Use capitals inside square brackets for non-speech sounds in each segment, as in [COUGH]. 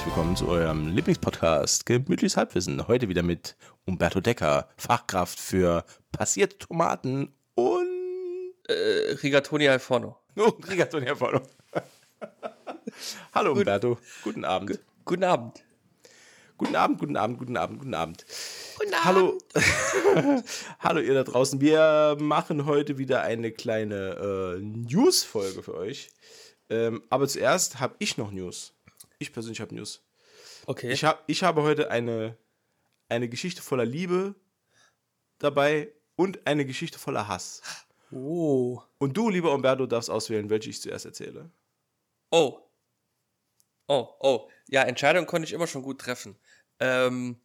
herzlich willkommen zu eurem Lieblingspodcast Gemütliches Halbwissen. Heute wieder mit Umberto Decker, Fachkraft für passierte Tomaten und Äh, Rigatoni al Forno. oh, Rigatoni Alfano. [LAUGHS] Hallo Umberto, guten Abend. Guten Abend. Guten Abend, guten Abend, guten Abend, guten Abend. Hallo. [LAUGHS] Hallo ihr da draußen. Wir machen heute wieder eine kleine äh, News-Folge für euch. Ähm, aber zuerst habe ich noch News. Ich persönlich habe News. Okay. Ich, hab, ich habe heute eine, eine Geschichte voller Liebe dabei und eine Geschichte voller Hass. oh. Und du, lieber Umberto, darfst auswählen, welche ich zuerst erzähle. Oh. Oh, oh. Ja, Entscheidung konnte ich immer schon gut treffen. Ähm,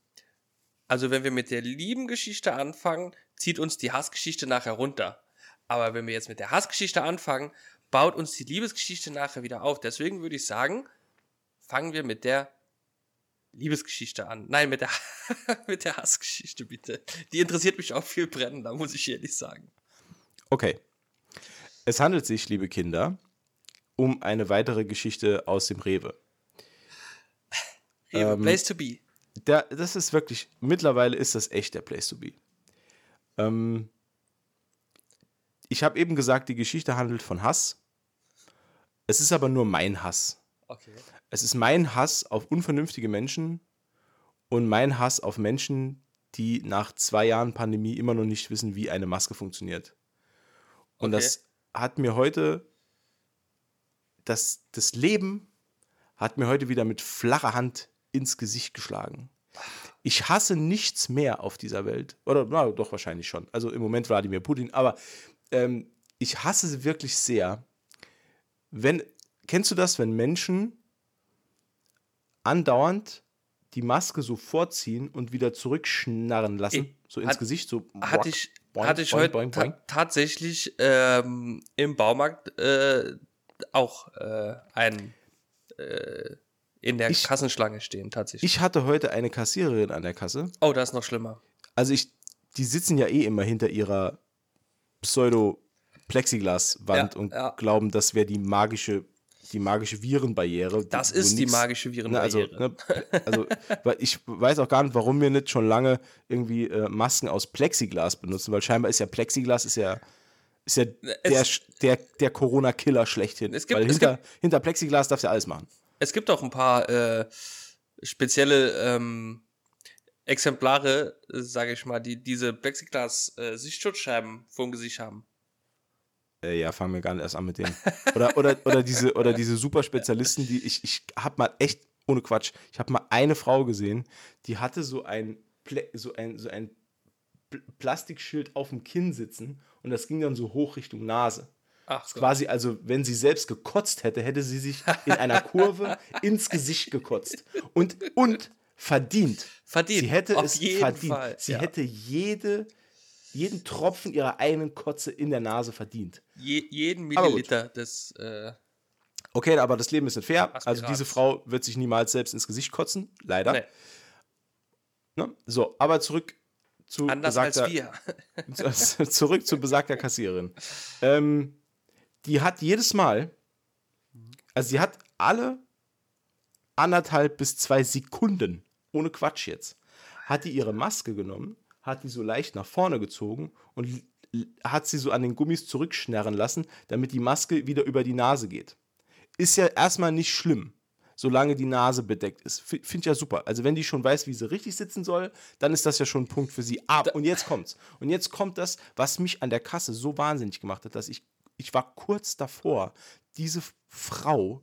also wenn wir mit der lieben Geschichte anfangen, zieht uns die Hassgeschichte nachher runter. Aber wenn wir jetzt mit der Hassgeschichte anfangen, baut uns die Liebesgeschichte nachher wieder auf. Deswegen würde ich sagen, fangen wir mit der Liebesgeschichte an. Nein, mit der, [LAUGHS] mit der Hassgeschichte bitte. Die interessiert mich auch viel brennender, muss ich ehrlich sagen. Okay. Es handelt sich, liebe Kinder, um eine weitere Geschichte aus dem Rewe. Rewe, Ähm, place to be. Der, das ist wirklich, mittlerweile ist das echt der Place to be. Ähm, ich habe eben gesagt, die Geschichte handelt von Hass. Es ist aber nur mein Hass. Okay. Es ist mein Hass auf unvernünftige Menschen und mein Hass auf Menschen, die nach zwei Jahren Pandemie immer noch nicht wissen, wie eine Maske funktioniert. Und Okay. das hat mir heute, das, das Leben hat mir heute wieder mit flacher Hand ins Gesicht geschlagen. Ich hasse nichts mehr auf dieser Welt. Oder na, doch wahrscheinlich schon. Also im Moment Wladimir Putin. Aber ähm, ich hasse sie wirklich sehr. Wenn, kennst du das, wenn Menschen andauernd die Maske so vorziehen und wieder zurückschnarren lassen? Ich- so ins hat- Gesicht, so Hatte ich, boing, hatte ich boing, heute boing, ta tatsächlich ähm, im Baumarkt äh, auch äh, einen äh, in der Ich- Kassenschlange stehen, tatsächlich. Ich hatte heute eine Kassiererin an der Kasse. oh, das ist noch schlimmer. Also ich, die sitzen ja eh immer hinter ihrer Pseudo-Plexiglas-Wand Ja, und ja. glauben, das wäre die magische, die magische Virenbarriere. Das ist die nix- magische Ne, also, Virenbarriere. ne, also, weil ich weiß auch gar nicht, warum wir nicht schon lange irgendwie äh, Masken aus Plexiglas benutzen, weil scheinbar ist ja Plexiglas ist ja, ist ja der, Es- der, der Corona-Killer schlechthin. Es gibt- weil es hinter, hinter Plexiglas darfst du ja alles machen. Es gibt auch ein paar äh, spezielle ähm, Exemplare, sage ich mal, die diese Plexiglas-Sichtschutzscheiben vor dem Gesicht haben. Äh, ja, fangen wir gar nicht erst an mit denen. Oder, oder, oder diese, oder diese Superspezialisten, die ich, ich habe mal echt, ohne Quatsch, ich habe mal eine Frau gesehen, die hatte so ein, so ein, so ein Pl- Plastikschild auf dem Kinn sitzen und das ging dann so hoch Richtung Nase. Ach, Quasi, also wenn sie selbst gekotzt hätte, hätte sie sich in einer Kurve ins Gesicht gekotzt. Und, und verdient. Verdient, Sie hätte auf es jeden verdient. Fall, Sie ja. hätte jede, jeden Tropfen ihrer eigenen Kotze in der Nase verdient. Je, jeden. Milliliter des äh, Okay, aber das Leben ist nicht fair. Also Aspirats. diese Frau wird sich niemals selbst ins Gesicht kotzen, leider. nee, Ne? So, aber zurück zu anders als besagter, wir. [LAUGHS] zurück zu besagter Kassiererin. Ähm, die hat jedes Mal, also sie hat alle anderthalb bis zwei Sekunden, ohne Quatsch jetzt, hat die ihre Maske genommen, hat die so leicht nach vorne gezogen und hat sie so an den Gummis zurückschnarren lassen, damit die Maske wieder über die Nase geht. Ist ja erstmal nicht schlimm, solange die Nase bedeckt ist. Finde ich ja super. Also wenn die schon weiß, wie sie richtig sitzen soll, dann ist das ja schon ein Punkt für sie. Aber, und jetzt kommt's. Und jetzt kommt das, was mich an der Kasse so wahnsinnig gemacht hat, dass ich, ich war kurz davor, diese Frau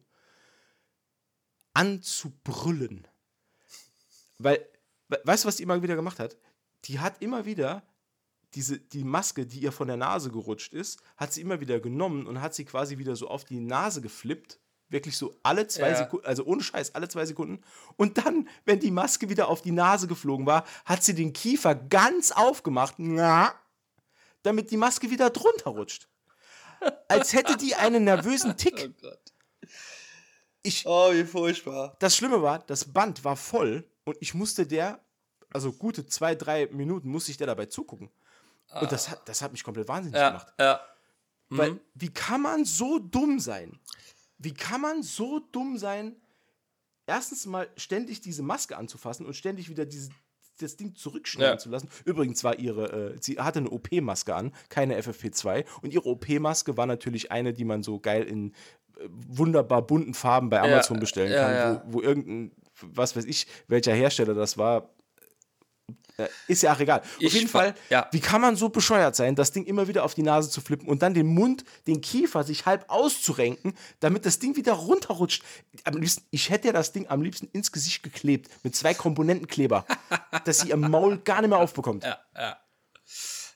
anzubrüllen. Weil, we- weißt du, was die immer wieder gemacht hat? Die hat immer wieder diese, die Maske, die ihr von der Nase gerutscht ist, hat sie immer wieder genommen und hat sie quasi wieder so auf die Nase geflippt. Wirklich so alle zwei Ja. Sekunden, also ohne Scheiß, alle zwei Sekunden. Und dann, wenn die Maske wieder auf die Nase geflogen war, hat sie den Kiefer ganz aufgemacht, na, damit die Maske wieder drunter rutscht. Als hätte die einen nervösen Tick. Oh Gott. Ich, Oh, wie furchtbar. das Schlimme war, das Band war voll und ich musste der, also gute zwei, drei Minuten musste ich der dabei zugucken. Und das hat, das hat mich komplett wahnsinnig Ja, gemacht. ja. Weil, wie kann man so dumm sein? Wie kann man so dumm sein? erstens mal ständig diese Maske anzufassen und ständig wieder diese, das Ding zurückschneiden Ja. zu lassen. Übrigens war ihre, äh, sie hatte eine OP-Maske an, keine FFP2. Und ihre OP-Maske war natürlich eine, die man so geil in äh, wunderbar bunten Farben bei Amazon bestellen ja, kann, ja. Wo, wo irgendein, was weiß ich, welcher Hersteller das war. Ist ja auch egal. Auf Ich jeden fa- Fall, ja. wie kann man so bescheuert sein, das Ding immer wieder auf die Nase zu flippen und dann den Mund, den Kiefer sich halb auszurenken, damit das Ding wieder runterrutscht? Am liebsten, ich hätte ja das Ding am liebsten ins Gesicht geklebt mit zwei Komponentenkleber, [LAUGHS] dass sie ihr Maul gar nicht mehr aufbekommt. Ja, ja.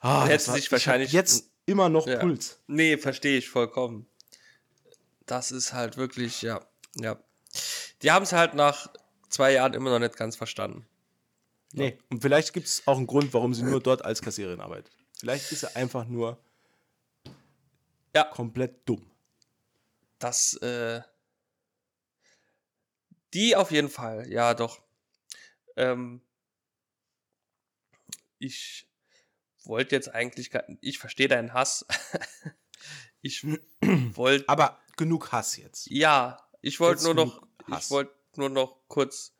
Ah, hätte sich wahrscheinlich- jetzt immer noch Ja. Puls. Nee, verstehe ich vollkommen. Das ist halt wirklich, ja, ja. Die haben es halt nach zwei Jahren immer noch nicht ganz verstanden. Nee, und vielleicht gibt es auch einen Grund, warum sie nur dort als Kassiererin arbeitet. Vielleicht ist sie einfach nur Ja. komplett dumm. Das, äh, die auf jeden Fall, ja, doch. Ähm, ich wollte jetzt eigentlich, ich verstehe deinen Hass. [LAUGHS] ich wollte, Aber genug Hass jetzt. ja, ich wollte nur noch, Hass. ich wollte nur noch kurz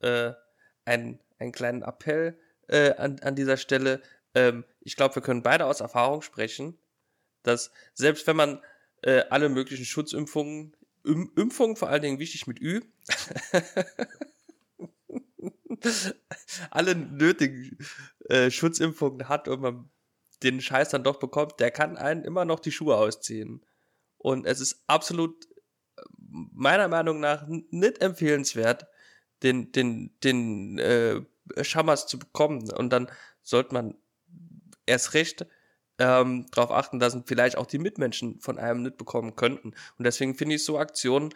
äh, einen, einen kleinen Appell äh, an, an dieser Stelle. Ähm, ich glaube, wir können beide aus Erfahrung sprechen, dass selbst wenn man äh, alle möglichen Schutzimpfungen, Im, Impfungen vor allen Dingen wichtig mit Ü, [LAUGHS] alle nötigen äh, Schutzimpfungen hat und man den Scheiß dann doch bekommt, der kann einen immer noch die Schuhe ausziehen. Und es ist absolut äh, meiner Meinung nach nicht empfehlenswert, den, den, den äh, Schammers zu bekommen. Und dann sollte man erst recht ähm, darauf achten, dass vielleicht auch die Mitmenschen von einem nicht bekommen könnten. Und deswegen finde ich so Aktionen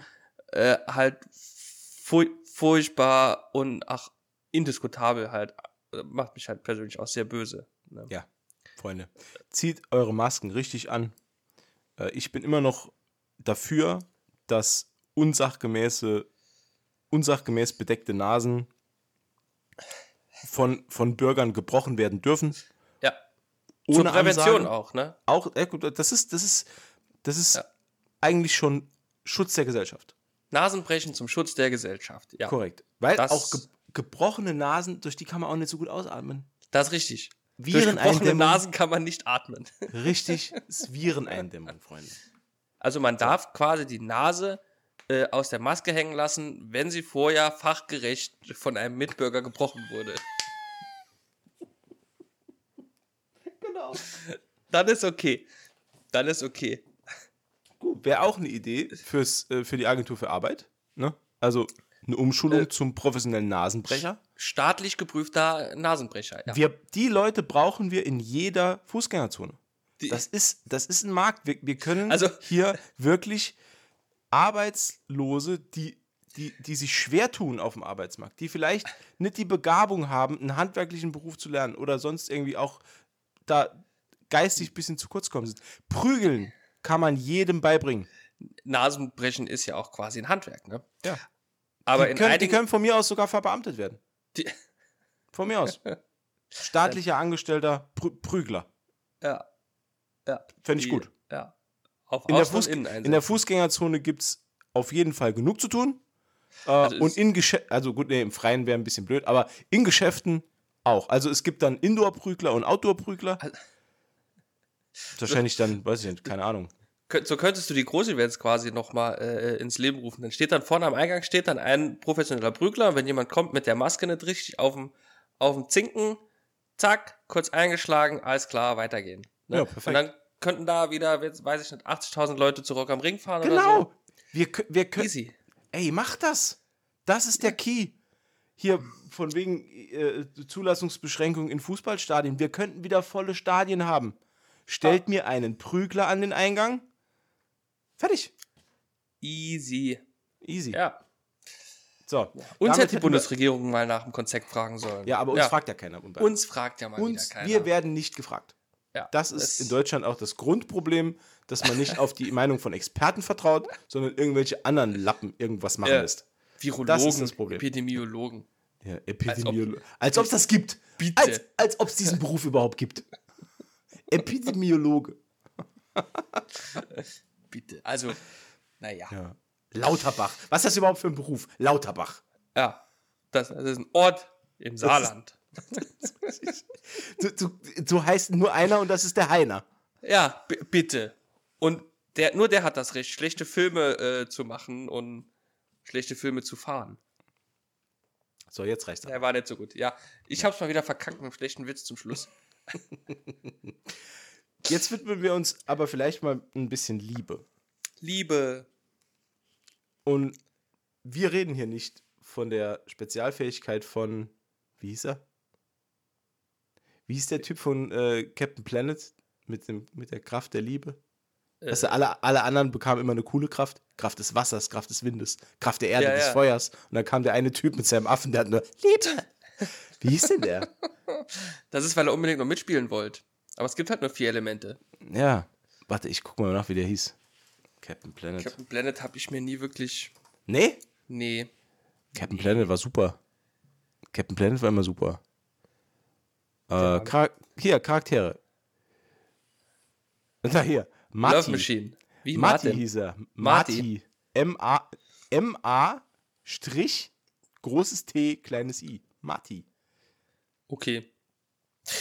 äh, halt fur furchtbar und ach, indiskutabel halt. Macht mich halt persönlich auch sehr böse. Ne? Ja, Freunde, zieht eure Masken richtig an. Äh, ich bin immer noch dafür, dass unsachgemäße, unsachgemäß bedeckte Nasen von, von Bürgern gebrochen werden dürfen. Ja. Ohne Zur Prävention Ansage. auch, ne? Auch, gut, das ist, das ist, das ist Ja. eigentlich schon Schutz der Gesellschaft. Nasenbrechen zum Schutz der Gesellschaft. Ja, Korrekt. Weil Das- auch ge gebrochene Nasen, durch die kann man auch nicht so gut ausatmen. das ist richtig. Durch Vireneindämmung. Nasen kann man nicht atmen. Richtig, ist Vireneindämmung, Freunde. Also man darf quasi die Nase äh, aus der Maske hängen lassen, wenn sie vorher fachgerecht von einem Mitbürger gebrochen wurde. [LAUGHS] Genau. Dann ist okay. Dann ist okay. Wäre auch eine Idee fürs, äh, für die Agentur für Arbeit. Ne? Also eine Umschulung Äh, zum professionellen Nasenbrecher. Staatlich geprüfter Nasenbrecher. Ja. Wir, die Leute brauchen wir in jeder Fußgängerzone. Die- Das ist, das ist ein Markt. Wir, wir können Also- hier wirklich Arbeitslose, die, die, die sich schwer tun auf dem Arbeitsmarkt, die vielleicht nicht die Begabung haben, einen handwerklichen Beruf zu lernen oder sonst irgendwie auch da geistig ein bisschen zu kurz kommen sind. Prügeln kann man jedem beibringen. Nasenbrechen ist ja auch quasi ein Handwerk, ne? Ja. Aber die, können, die einigen, können von mir aus sogar verbeamtet werden. Die- Von mir aus. [LAUGHS] Staatlicher Angestellter Prü Prügler. ja, ja, Fände ich die- gut. Ja. Auf In der, Fuß in der. Fußgängerzone gibt es auf jeden Fall genug zu tun. Äh, Also und in Geschäften, also gut, nee, im Freien wäre ein bisschen blöd, aber in Geschäften auch. Also es gibt dann Indoor-Prügler und Outdoor-Prügler. Al- Wahrscheinlich dann, weiß ich nicht, keine Ahnung. So könntest du die Groß-Events quasi nochmal äh, ins Leben rufen. Dann steht dann vorne am Eingang steht dann ein professioneller Prügler. Und wenn jemand kommt mit der Maske nicht richtig auf dem, auf dem Zinken, zack, kurz eingeschlagen, alles klar, weitergehen. Ne? Ja, perfekt. Und dann könnten da wieder, weiß ich nicht, 80.000 Leute zu Rock am Ring fahren oder Genau. Wir, wir so. können. Easy. Ey, mach das. Das ist der Key. Hier von wegen äh, Zulassungsbeschränkungen in Fußballstadien. Wir könnten wieder volle Stadien haben. Stellt mir einen Prügler an den Eingang. Fertig. Easy. Easy. Ja. So. Uns hätte die Bundesregierung mal nach dem Konzept fragen sollen. Ja, aber uns fragt ja keiner. Uns fragt ja mal uns, wieder keiner. wir werden nicht gefragt. Ja, Das ist in Deutschland auch das Grundproblem, dass man nicht auf die [LAUGHS] Meinung von Experten vertraut, sondern irgendwelche anderen Lappen irgendwas machen Ja. lässt. Virologen, das ist das Problem. Epidemiologen. Ja, Epidemiolo als ob es das gibt. Bitte. Als, als ob es diesen [LAUGHS] Beruf überhaupt gibt. Epidemiologe. [LAUGHS] Bitte. Also, naja. Ja. Lauterbach. Was ist das überhaupt für ein Beruf? Lauterbach. Ja, das, das ist ein Ort im Saarland. Du, du, du heißt nur einer und das ist der Heiner. Ja, bitte. Und der, nur der hat das Recht, schlechte Filme äh, zu machen und schlechte Filme zu fahren. So, jetzt reicht's. Der war nicht so gut. Ja, ich hab's mal wieder verkackt mit einem schlechten Witz zum Schluss. [LAUGHS] Jetzt widmen wir uns aber vielleicht mal ein bisschen Liebe. Liebe. Und wir reden hier nicht von der Spezialfähigkeit von, wie hieß er? Wie hieß der Typ von äh, Captain Planet mit, dem, mit der Kraft der Liebe? Äh, du, alle, alle anderen bekamen immer eine coole Kraft. Kraft des Wassers, Kraft des Windes, Kraft der Erde, Ja, des ja. Feuers. Und dann kam der eine Typ mit seinem Affen, der hat nur Liebe. Wie hieß denn der? [LAUGHS] Das ist, weil er unbedingt noch mitspielen wollte. Aber es gibt halt nur vier Elemente. Ja, warte, ich guck mal nach, wie der hieß. Captain Planet. Captain Planet habe ich mir nie wirklich. nee? Nee. Captain Planet war super. Captain Planet war immer super. Äh. Char hier, Charaktere. [LAUGHS] Da hier. Love Marty. Machine. Wie Marty Martin? hieß er. Marty. M-A, M-A, Strich, großes T, kleines I. Marty. Okay.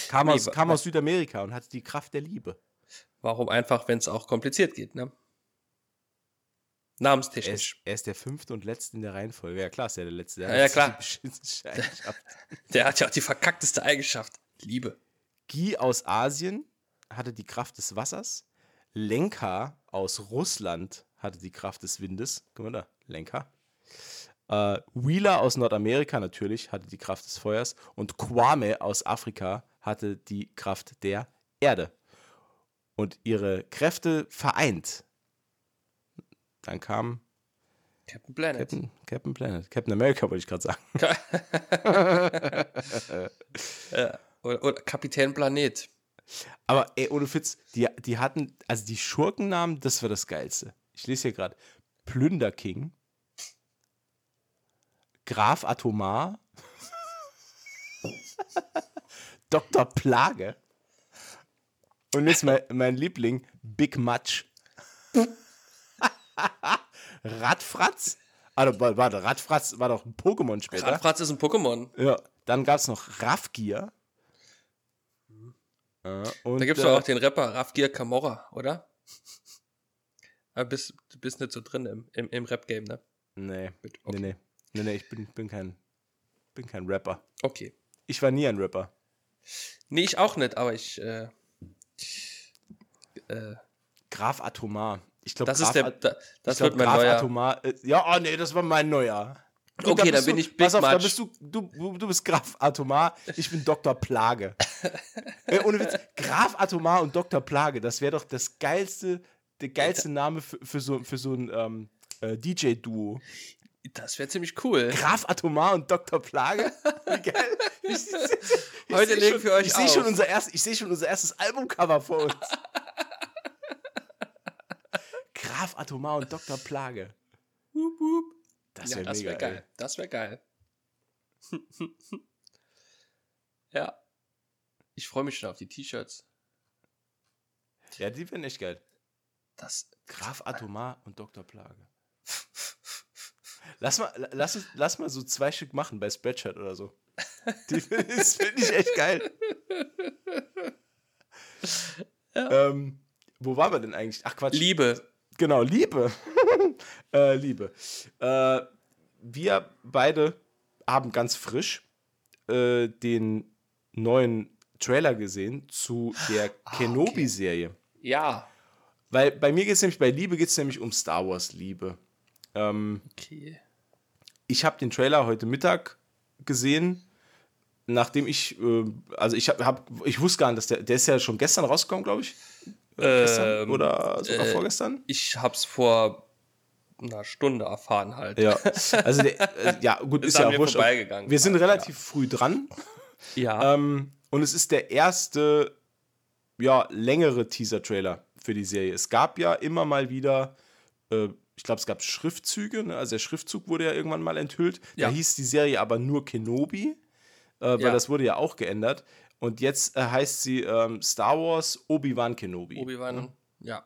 Kam, Nee, aus, kam aus Südamerika und hatte die Kraft der Liebe. Warum einfach, wenn es auch kompliziert geht, ne? Er ist, Namenstechnisch. er ist der fünfte und letzte in der Reihenfolge. Ja, klar, ist er der letzte. Der Ja, ja, klar. [LAUGHS] Der hat ja auch die verkackteste Eigenschaft. Liebe. Guy aus Asien hatte die Kraft des Wassers. Lenka aus Russland hatte die Kraft des Windes. Guck mal da, Lenka. Äh, Wheeler aus Nordamerika natürlich hatte die Kraft des Feuers. Und Kwame aus Afrika hatte die Kraft der Erde. Und ihre Kräfte vereint. Dann kam Captain Planet. Captain, Captain Planet. Captain America wollte ich gerade sagen. [LAUGHS] [LAUGHS] Ja. Oder, oder Kapitän Planet. Aber ey, ohne Fitz, die, die hatten, also die Schurkennamen, das war das Geilste. Ich lese hier gerade. Plünder King, Graf Atomar, [LAUGHS] Dr. Plage und jetzt mein, mein Liebling, Big Match. [LAUGHS] Radfratz? Ah, warte, warte, Radfratz war doch ein Pokémon später. Radfratz ist ein Pokémon. Ja, dann gab es noch Raffgier. Und, Da gibt es äh, auch den Rapper Rafgir Camorra, oder? Aber bist, du bist nicht so drin im, im, im Rap-Game, ne? Nee, Gut, nee, nee, nee, nee, ich bin, bin, kein, bin kein Rapper. Okay. Ich war nie ein Rapper. Nee, ich auch nicht, aber ich. Äh, äh, Graf Atomar. Ich glaube, das ist der. Da, das glaub, wird mein Graf neuer. Atomar. Äh, ja, oh nee, das war mein neuer. Du, Okay, da dann bin du, ich Big Pass auf, da bist du, du, du, bist Graf Atomar, ich bin Dr. Plage. [LAUGHS] äh, ohne Witz, Graf Atomar und Dr. Plage, das wäre doch das geilste, der geilste Name für, für, so, für so ein ähm, äh, DJ-Duo. Das wäre ziemlich cool. Graf Atomar und Dr. Plage. Wie geil. [LAUGHS] Ich, ich, ich Heute legen wir euch ich sehe schon, auf. unser erst, ich seh schon unser erstes Albumcover vor uns. [LAUGHS] Graf Atomar und Dr. Plage. Wup, wup. Das Ja, wäre das mega wäre geil. Das wäre geil. [LAUGHS] ja. Ich freue mich schon auf die T-Shirts. Ey. Ja, die wären echt geil. Das. Graf Atomar und Dr. Plage. Lass mal, lass, lass mal so zwei Stück machen bei Spreadshirt oder so. [LAUGHS] Die, das finde ich echt geil. Ähm, wo waren wir denn eigentlich? Ach Quatsch. Liebe. Genau, Liebe. Äh, Liebe. Äh, wir beide haben ganz frisch äh, den neuen Trailer gesehen zu der Kenobi-Serie. Ja. Weil bei mir geht es nämlich, bei Liebe geht es nämlich um Star Wars Liebe. Ähm, Okay. ich habe den Trailer heute Mittag gesehen, nachdem ich, äh, also ich habe, hab, ich wusste gar nicht, dass der, der ist ja schon gestern rausgekommen, glaube ich. Äh, gestern Ähm, oder sogar äh, vorgestern. Ich hab's vor einer Stunde erfahren halt. Ja, [LAUGHS] also der, äh, ja, gut, Ist ist, ja wurscht. vorbeigegangen. Wir sind Ja. relativ früh dran. [LAUGHS] Ja. Ähm, und es ist der erste, ja, längere Teaser-Trailer für die Serie. Es gab ja immer mal wieder, äh, ich glaube, es gab Schriftzüge, ne? also der Schriftzug wurde ja irgendwann mal enthüllt. Ja. Da hieß die Serie aber nur Kenobi, äh, weil Ja. das wurde ja auch geändert. Und jetzt äh, heißt sie ähm, Star Wars Obi-Wan Kenobi. Obi-Wan. Ja.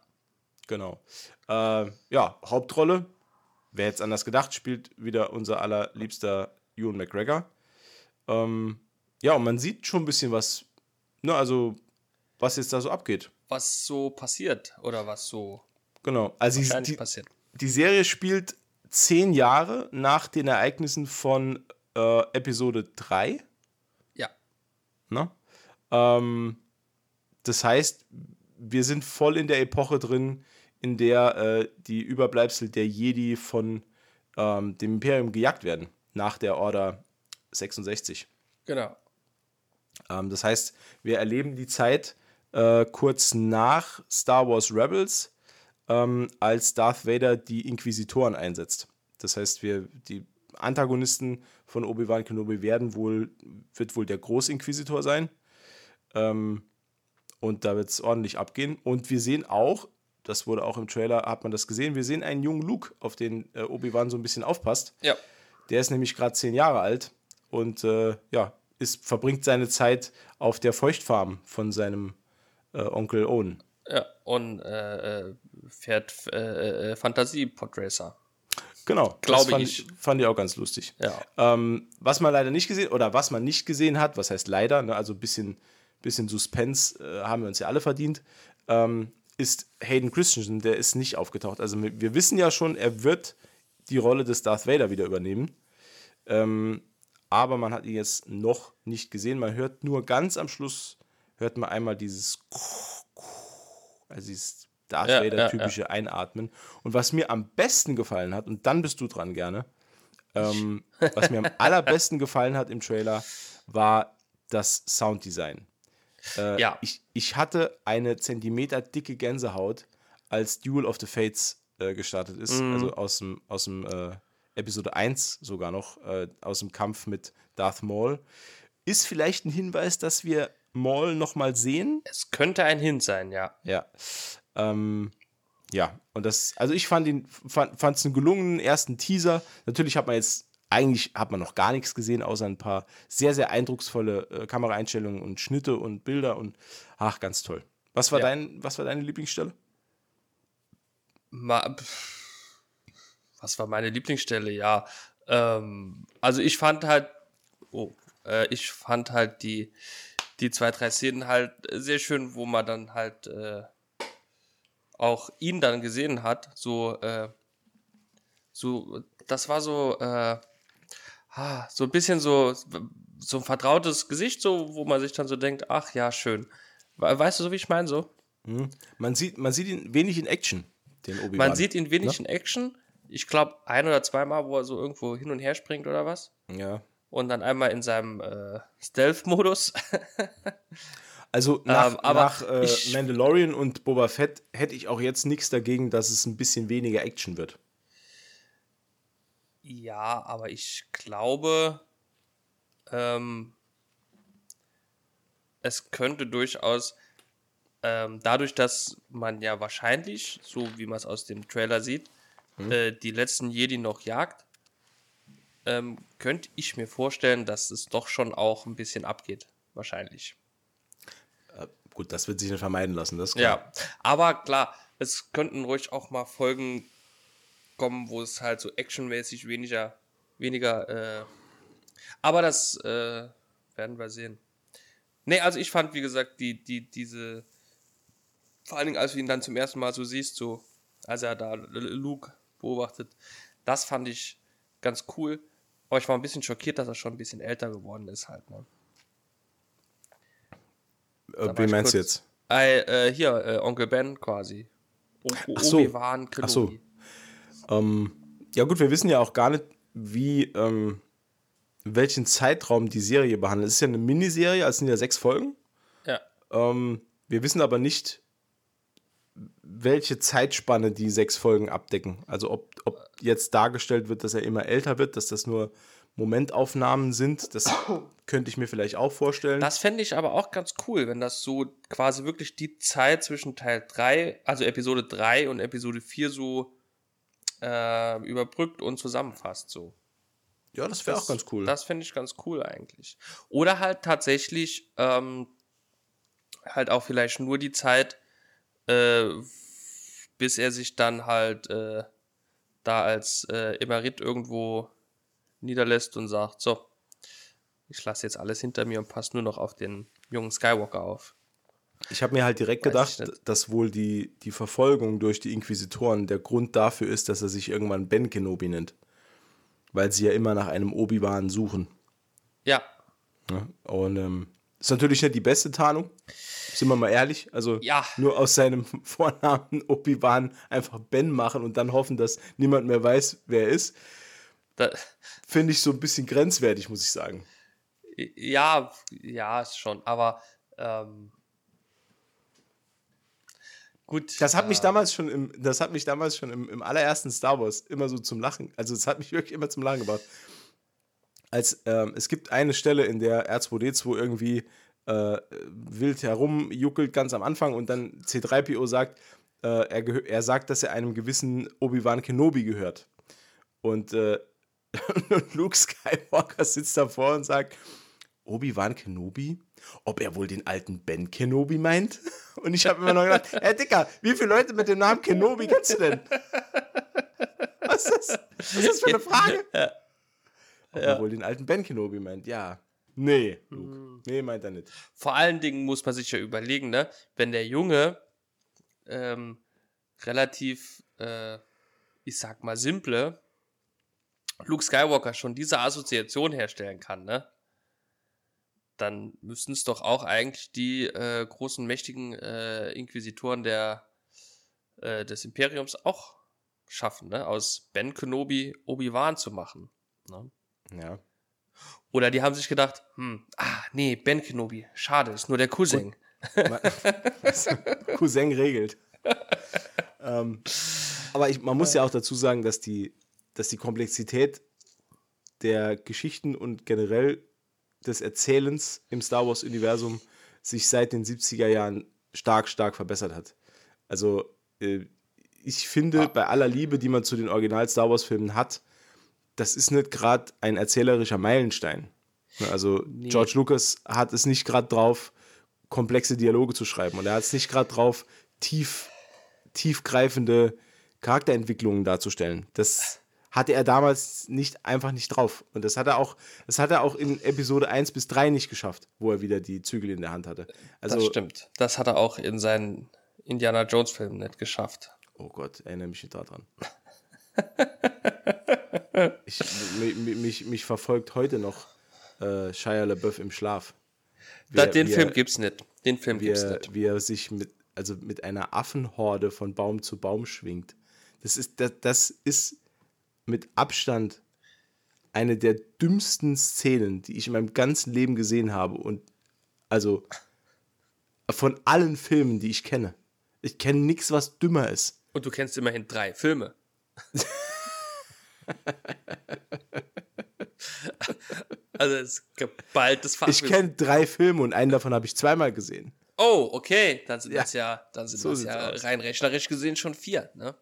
Genau. Äh, ja, Hauptrolle wer jetzt anders gedacht, spielt wieder unser allerliebster Ewan McGregor. Ähm, ja, und man sieht schon ein bisschen was, ne, also was jetzt da so abgeht. Was so passiert oder was so Genau. Also die, wahrscheinlich die, passiert. die Serie spielt zehn Jahre nach den Ereignissen von äh, Episode 3. Ja. Ne? Ähm, das heißt, wir sind voll in der Epoche drin, in der äh, die Überbleibsel der Jedi von ähm, dem Imperium gejagt werden, nach der Order 66. Genau. Ähm, das heißt, wir erleben die Zeit äh, kurz nach Star Wars Rebels, ähm, als Darth Vader die Inquisitoren einsetzt. Das heißt, wir, die Antagonisten von Obi-Wan Kenobi werden wohl, wird wohl der Großinquisitor sein. Ähm, und da wird es ordentlich abgehen. Und wir sehen auch, das wurde auch im Trailer, hat man das gesehen, wir sehen einen jungen Luke, auf den äh, Obi-Wan so ein bisschen aufpasst. Ja. Der ist nämlich gerade zehn Jahre alt und äh, ja, ist, verbringt seine Zeit auf der Feuchtfarm von seinem äh, Onkel Owen. Ja. Und äh, äh, fährt äh, Fantasie-Podracer. Genau, Glaube fand ich. Fand ich auch ganz lustig. Ja. Ähm, was man leider nicht gesehen oder was man nicht gesehen hat, was heißt leider, ne, also ein bisschen, bisschen Suspense äh, haben wir uns ja alle verdient, ähm, ist Hayden Christensen, der ist nicht aufgetaucht. Also wir wissen ja schon, er wird die Rolle des Darth Vader wieder übernehmen. Ähm, aber man hat ihn jetzt noch nicht gesehen. Man hört nur ganz am Schluss, hört man einmal dieses, also dieses Darth Ja, Vader-typische Einatmen. Und was mir am besten gefallen hat, und dann bist du dran gerne, ähm, was mir am [LAUGHS] allerbesten gefallen hat im Trailer, war das Sounddesign. Äh, Ja. ich, ich hatte eine Zentimeter dicke Gänsehaut, als Duel of the Fates äh, gestartet ist, Mhm. also aus dem, aus dem äh, Episode 1 sogar noch, äh, aus dem Kampf mit Darth Maul. Ist vielleicht ein Hinweis, dass wir Maul nochmal sehen? Es könnte ein Hint sein, ja. Ja. Ähm, ja, und das, also ich fand ihn, fand es einen gelungenen ersten Teaser. Natürlich hat man jetzt, eigentlich hat man noch gar nichts gesehen, außer ein paar sehr, sehr eindrucksvolle äh, Kameraeinstellungen und Schnitte und Bilder und ach, ganz toll. Was war, Ja. dein, was war deine Lieblingsstelle? Ma pff, was war meine Lieblingsstelle? Ja, ähm, also ich fand halt, oh, äh, ich fand halt die, die zwei, drei Szenen halt sehr schön, wo man dann halt äh, auch ihn dann gesehen hat. So, äh, so, das war so, äh, ah, so ein bisschen so, so ein vertrautes Gesicht, so, wo man sich dann so denkt, ach ja, schön. We- Weißt du, so wie ich meine, so? Man sieht, man sieht ihn wenig in Action, den Obi-Wan. Man sieht ihn wenig in Action. Ich glaube, ein oder zweimal, wo er so irgendwo hin und her springt oder was. Ja. Und dann einmal in seinem äh, Stealth-Modus. [LAUGHS] Also nach, Ähm, nach äh, Mandalorian und Boba Fett hätte ich auch jetzt nichts dagegen, dass es ein bisschen weniger Action wird. Ja, aber ich glaube, ähm, es könnte durchaus, ähm, dadurch, dass man ja wahrscheinlich, so wie man es aus dem Trailer sieht, äh, die letzten Jedi noch jagt, ähm, könnte ich mir vorstellen, dass es doch schon auch ein bisschen abgeht. Wahrscheinlich. Gut, das wird sich nicht vermeiden lassen, das. Ja, aber klar, es könnten ruhig auch mal Folgen kommen, wo es halt so actionmäßig weniger, weniger, äh, aber das äh, werden wir sehen. Nee, also ich fand, wie gesagt, die, die, diese, vor allen Dingen, als du ihn dann zum ersten Mal so siehst, so, als er da Luke beobachtet, das fand ich ganz cool. Aber ich war ein bisschen schockiert, dass er schon ein bisschen älter geworden ist halt, ne? Äh, wen meinst du jetzt? Äh, hier, äh, Onkel Ben quasi. O Ach so. Obi-Wan Ach so. Ähm, ja gut, wir wissen ja auch gar nicht, wie, ähm, welchen Zeitraum die Serie behandelt. Es ist ja eine Miniserie, also es sind ja sechs Folgen. Ja. Ähm, wir wissen aber nicht, welche Zeitspanne die sechs Folgen abdecken. Also ob, ob jetzt dargestellt wird, dass er immer älter wird, dass das nur Momentaufnahmen sind, das [COUGHS] könnte ich mir vielleicht auch vorstellen. Das fände ich aber auch ganz cool, wenn das so quasi wirklich die Zeit zwischen Teil 3, also Episode 3 und Episode 4 so äh, überbrückt und zusammenfasst. So. ja, das wäre auch ganz cool. Das finde ich ganz cool eigentlich. Oder halt tatsächlich ähm, halt auch vielleicht nur die Zeit, äh, bis er sich dann halt äh, da als äh, Emerit irgendwo niederlässt und sagt, so, ich lasse jetzt alles hinter mir und passe nur noch auf den jungen Skywalker auf. Ich habe mir halt direkt gedacht, dass wohl die, die Verfolgung durch die Inquisitoren der Grund dafür ist, dass er sich irgendwann Ben Kenobi nennt. Weil sie ja immer nach einem Obi-Wan suchen. Ja, Ja? Und ähm, ist natürlich nicht die beste Tarnung, sind wir mal ehrlich. Also Ja. nur aus seinem [LAUGHS] Vornamen Obi-Wan einfach Ben machen und dann hoffen, dass niemand mehr weiß, wer er ist, da, finde ich so ein bisschen grenzwertig, muss ich sagen. ja, ja, schon, aber ähm, gut. Das hat mich äh, damals schon im, das hat mich damals schon im, im allerersten Star Wars immer so zum Lachen, also es hat mich [LAUGHS] wirklich immer zum Lachen gebracht. Als ähm, es gibt eine Stelle, in der R2D2 irgendwie äh, wild herumjuckelt ganz am Anfang und dann C3PO sagt, äh, er, er sagt, dass er einem gewissen Obi-Wan Kenobi gehört. Und, äh, [LAUGHS] und Luke Skywalker sitzt davor und sagt, Obi-Wan Kenobi? Ob er wohl den alten Ben Kenobi meint? [LAUGHS] Und ich habe immer noch gedacht, Herr Dicker, wie viele Leute mit dem Namen Kenobi kennst du denn? [LAUGHS] Was ist das? Was ist das für eine Frage? Ob er wohl den alten Ben Kenobi meint? Ja. Nee, Luke. Nee, meint er nicht. Vor allen Dingen muss man sich ja überlegen, ne, wenn der Junge ähm, relativ, äh, ich sag mal, simple Luke Skywalker schon diese Assoziation herstellen kann, ne? Dann müssten es doch auch eigentlich die äh, großen, mächtigen äh, Inquisitoren der, äh, des Imperiums auch schaffen, ne? Aus Ben Kenobi Obi-Wan zu machen. Ne? Ja. Oder die haben sich gedacht, hm, ah, nee, Ben Kenobi, schade, ist nur der Cousin. [LAUGHS] Cousin regelt. ähm, aber ich, man muss ja auch dazu sagen, dass die, dass die Komplexität der Geschichten und generell des Erzählens im Star Wars-Universum sich seit den 70er Jahren stark, stark verbessert hat. Also, äh, ich finde, bei aller Liebe, die man zu den Original-Star Wars-Filmen hat, das ist nicht gerade ein erzählerischer Meilenstein. Ne, Also, George Lucas hat es nicht gerade drauf, komplexe Dialoge zu schreiben. Und er hat es nicht gerade drauf, tief, tiefgreifende Charakterentwicklungen darzustellen. Das hatte er damals nicht, einfach nicht drauf. Und das hat er auch, das hat er auch in Episode 1 bis 3 nicht geschafft, wo er wieder die Zügel in der Hand hatte. Also, das stimmt. Das hat er auch in seinen Indiana Jones Filmen nicht geschafft. Oh Gott, erinnere mich nicht daran. [LAUGHS] ich, mich, mich, mich verfolgt heute noch äh, Shia LaBeouf im Schlaf. Wie Da, den wie Film er- gibt's nicht. Den Film wie gibt's nicht. wie er sich mit, also mit einer Affenhorde von Baum zu Baum schwingt. Das ist, das, das ist mit Abstand eine der dümmsten Szenen, die ich in meinem ganzen Leben gesehen habe. Und also von allen Filmen, die ich kenne. Ich kenne nichts, was dümmer ist. Und du kennst immerhin drei Filme. [LAUGHS] also es ist geballtes Ich Fachwissen. kenne drei Filme und einen davon habe ich zweimal gesehen. Oh, okay. Dann sind Ja. das ja, dann sind So das ja aus. rein rechnerisch gesehen schon vier, ne?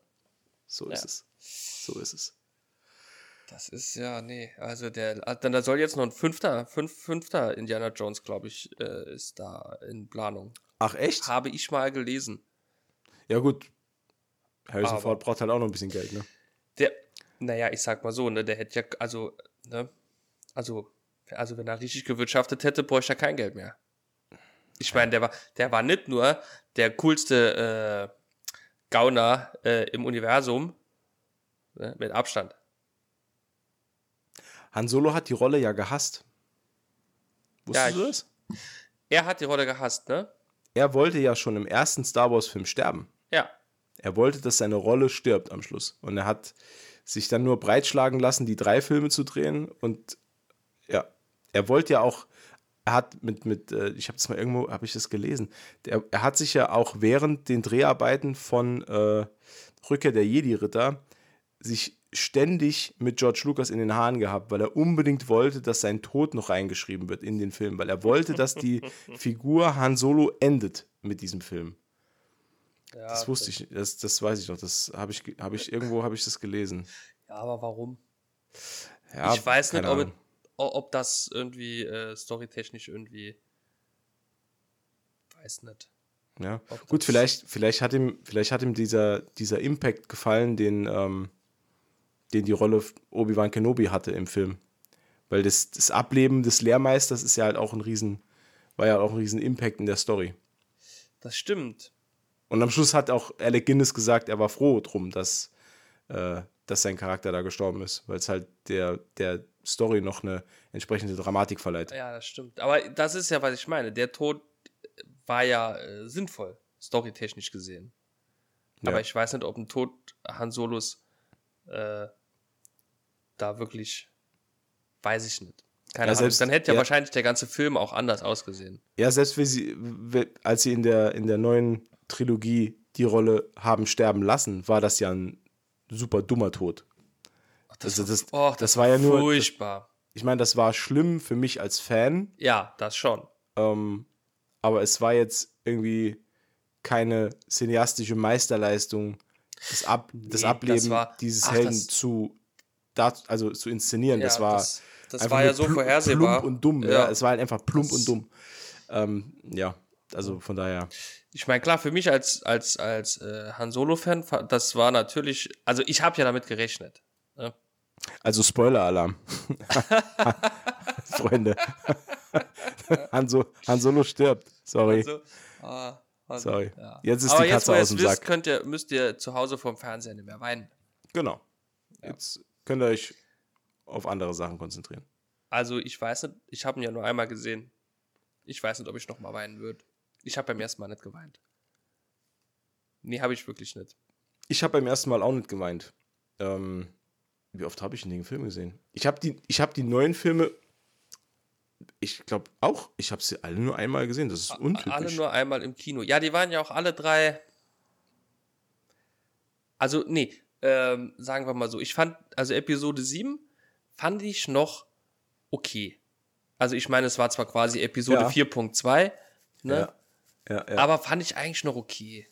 So ist Ja. es. So ist es. Das ist ja, nee, also der, dann da soll jetzt noch ein fünfter, fünf, fünfter Indiana Jones, glaube ich, äh, ist da in Planung. Ach, echt? Habe ich mal gelesen. Ja, gut. Harrison Aber- Ford braucht halt auch noch ein bisschen Geld, ne? Der, naja, ich sag mal so, ne, der hätte ja, also, ne, also, also wenn er richtig gewirtschaftet hätte, bräuchte er kein Geld mehr. Ich meine, der war, der war nicht nur der coolste äh, Gauner äh, im Universum, ne, mit Abstand. Han Solo hat die Rolle ja gehasst. Wusstest Ja, du das? Er hat die Rolle gehasst, ne? Er wollte ja schon im ersten Star Wars-Film sterben. Ja. Er wollte, dass seine Rolle stirbt am Schluss. Und er hat sich dann nur breitschlagen lassen, die drei Filme zu drehen. Und ja, er wollte ja auch, er hat mit, mit äh, ich habe das mal irgendwo, habe ich das gelesen, der, er hat sich ja auch während den Dreharbeiten von äh, Rückkehr der Jedi-Ritter sich ständig mit George Lucas in den Haaren gehabt, weil er unbedingt wollte, dass sein Tod noch reingeschrieben wird in den Film, weil er wollte, dass die [LAUGHS] Figur Han Solo endet mit diesem Film. ja Das wusste ich, das, das weiß ich noch. Das habe ich, habe ich irgendwo habe ich das gelesen. Ja, aber warum? Ja, ich weiß nicht, ob, ob das irgendwie äh, storytechnisch irgendwie. Weiß nicht. Ja. ob Gut, vielleicht, vielleicht hat ihm, vielleicht hat ihm dieser, dieser Impact gefallen, den, ähm, den die Rolle Obi-Wan Kenobi hatte im Film. Weil das, das Ableben des Lehrmeisters ist ja halt auch ein riesen, war ja auch ein riesen Impact in der Story. Das stimmt. Und am Schluss hat auch Alec Guinness gesagt, er war froh drum, dass, äh, dass sein Charakter da gestorben ist, weil es halt der, der Story noch eine entsprechende Dramatik verleiht. Ja, das stimmt. Aber das ist ja, was ich meine. Der Tod war ja äh, sinnvoll, storytechnisch gesehen. Ja. Aber ich weiß nicht, ob ein Tod Han Solos äh, da wirklich, weiß ich nicht. Keine Ja, Ahnung. selbst- Dann hätte ja, ja. wahrscheinlich der ganze Film auch anders ausgesehen. Ja, selbst wie sie, als sie in der, in der neuen Trilogie die Rolle haben sterben lassen, war das ja ein super dummer Tod. Also das, Oh, das war ja nur, furchtbar. ich meine, das war schlimm für mich als Fan, Ja, das schon. ähm, aber es war jetzt irgendwie keine cineastische Meisterleistung, das, Ab, das Nee, Ableben das war- dieses ach, Helden das- zu, da, also zu inszenieren. das ja, war das, das war ja so vorhersehbar. Plump und dumm, ja. Ja. Es war halt einfach plump Das- und dumm. Ähm, ja, also von daher. Ich meine, klar, für mich als, als, als äh, Han Solo-Fan, fa- das war natürlich, also ich habe ja damit gerechnet. Ne? Also Spoiler-Alarm. [LAUGHS] [LAUGHS] Freunde. [LAUGHS] Han, so Han Solo stirbt. Sorry. Also, ah, also, Sorry. Ja. Jetzt ist Aber die jetzt, Katze ihr aus dem wisst, Sack. könnt ihr, müsst ihr zu Hause vorm Fernseher nicht mehr weinen. Genau. Jetzt könnt ihr euch auf andere Sachen konzentrieren. Also ich weiß nicht, ich habe ihn ja nur einmal gesehen. Ich weiß nicht, ob ich noch mal weinen würde. Ich habe beim ersten Mal nicht geweint. Nee, habe ich wirklich nicht. Ich habe beim ersten Mal auch nicht geweint. Ähm, wie oft habe ich denn den Film gesehen? Ich habe die, ich hab die neuen Filme, ich glaube auch, ich habe sie alle nur einmal gesehen. Das ist untypisch. Alle nur einmal im Kino. Ja, die waren ja auch alle drei. Also, nee, ähm, sagen wir mal so. Ich fand, also Episode 7 fand ich noch okay. Also, ich meine, es war zwar quasi Episode Ja. 4.2, ne? ja, ja, aber fand ich eigentlich noch okay.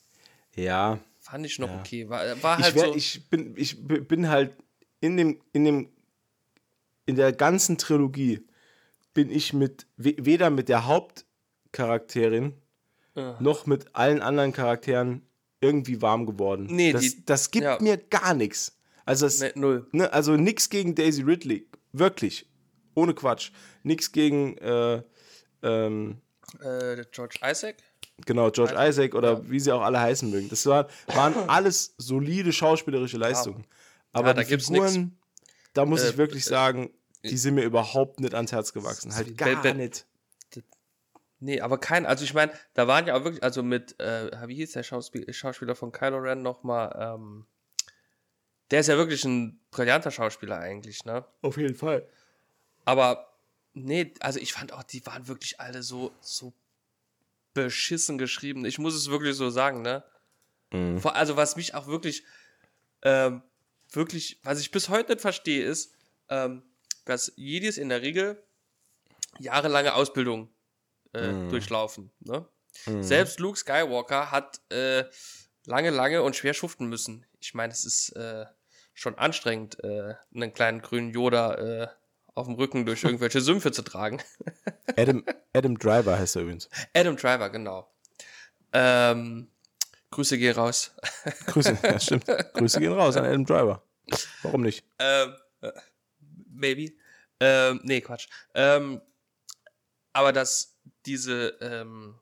ja. Fand ich noch okay. War, war ich, halt wär, so. ich, bin, ich bin halt in dem, in dem, in der ganzen Trilogie bin ich mit, we- weder mit der Hauptcharakterin Ja. noch mit allen anderen Charakteren irgendwie warm geworden. Nee, das, die- das gibt ja. mir gar nichts. Also, es, ne, null. ne, also nichts gegen Daisy Ridley. Wirklich. Ohne Quatsch. Nichts gegen, äh, ähm, Äh, George Isaac? Genau, George Isaac, Isaac oder ja. wie sie auch alle heißen mögen. Das war, waren [LAUGHS] alles solide schauspielerische Leistungen. Aber da die Figuren, da muss Äh, ich wirklich sagen, die sind mir überhaupt nicht ans Herz gewachsen. Halt gar wenn- nicht. Nee, aber kein, also ich meine, da waren ja auch wirklich, also mit, äh, wie hieß der Schauspiel, Schauspieler von Kylo Ren nochmal, ähm, der ist ja wirklich ein brillanter Schauspieler eigentlich, ne? Auf jeden Fall. Aber, nee, also ich fand auch, die waren wirklich alle so, so beschissen geschrieben. Ich muss es wirklich so sagen, ne? Mhm. Also was mich auch wirklich, ähm, wirklich, was ich bis heute nicht verstehe, ist, ähm, dass Jedis in der Regel jahrelange Ausbildung äh, Mhm. durchlaufen. Ne? Selbst Luke Skywalker hat äh, lange, lange und schwer schuften müssen. Ich meine, es ist äh, schon anstrengend, äh, einen kleinen grünen Yoda äh, auf dem Rücken durch [LAUGHS] irgendwelche Sümpfe zu tragen. [LAUGHS] Adam, Adam Driver heißt er übrigens. Adam Driver, genau. Ähm, Grüße gehen raus. Grüße, ja, stimmt. Grüße gehen raus an Adam Driver. Warum nicht? ähm, äh, maybe. Ähm, nee, Quatsch. Ähm, aber dass diese ähm,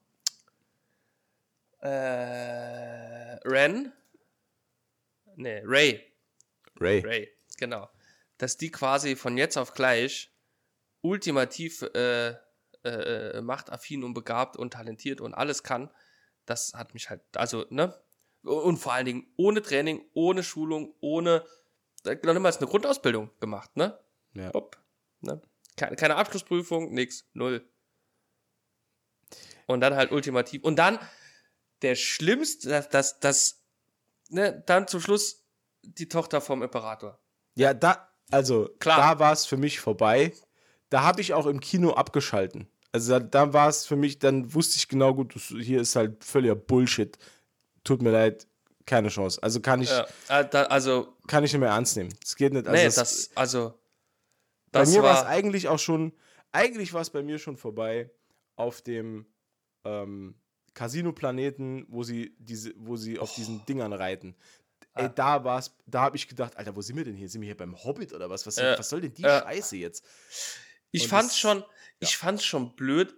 äh, Ren, nee, Ray, Ray. Ray, genau, dass die quasi von jetzt auf gleich ultimativ äh, äh, machtaffin und begabt und talentiert und alles kann, das hat mich halt, also, ne? Und vor allen Dingen ohne Training, ohne Schulung, ohne, noch niemals eine Grundausbildung gemacht, ne? Ja. Hopp, ne? Keine, Abschlussprüfung, nix, null. Und dann halt ultimativ. Und dann der schlimmste, das, das, das ne, dann zum Schluss die Tochter vom Imperator. Ja, da, also, Klar. da war es für mich vorbei. Da habe ich auch im Kino abgeschalten. Also, da, da war es für mich, dann wusste ich genau, gut, das, hier ist halt völliger Bullshit. Tut mir leid, keine Chance. Also, kann ich, Ja, äh, also, kann ich nicht mehr ernst nehmen. Es geht nicht. Also, nee, das- das, also, bei das mir war es eigentlich auch schon, eigentlich war es bei mir schon vorbei auf dem ähm, Casino-Planeten, wo sie diese, wo sie auf Oh. diesen Dingern reiten. Ey, da war's, da habe ich gedacht, Alter, wo sind wir denn hier? Sind wir hier beim Hobbit oder was? Was, Äh, was soll denn die äh. Scheiße jetzt? Ich Und fand's das- schon, ich fand's schon blöd.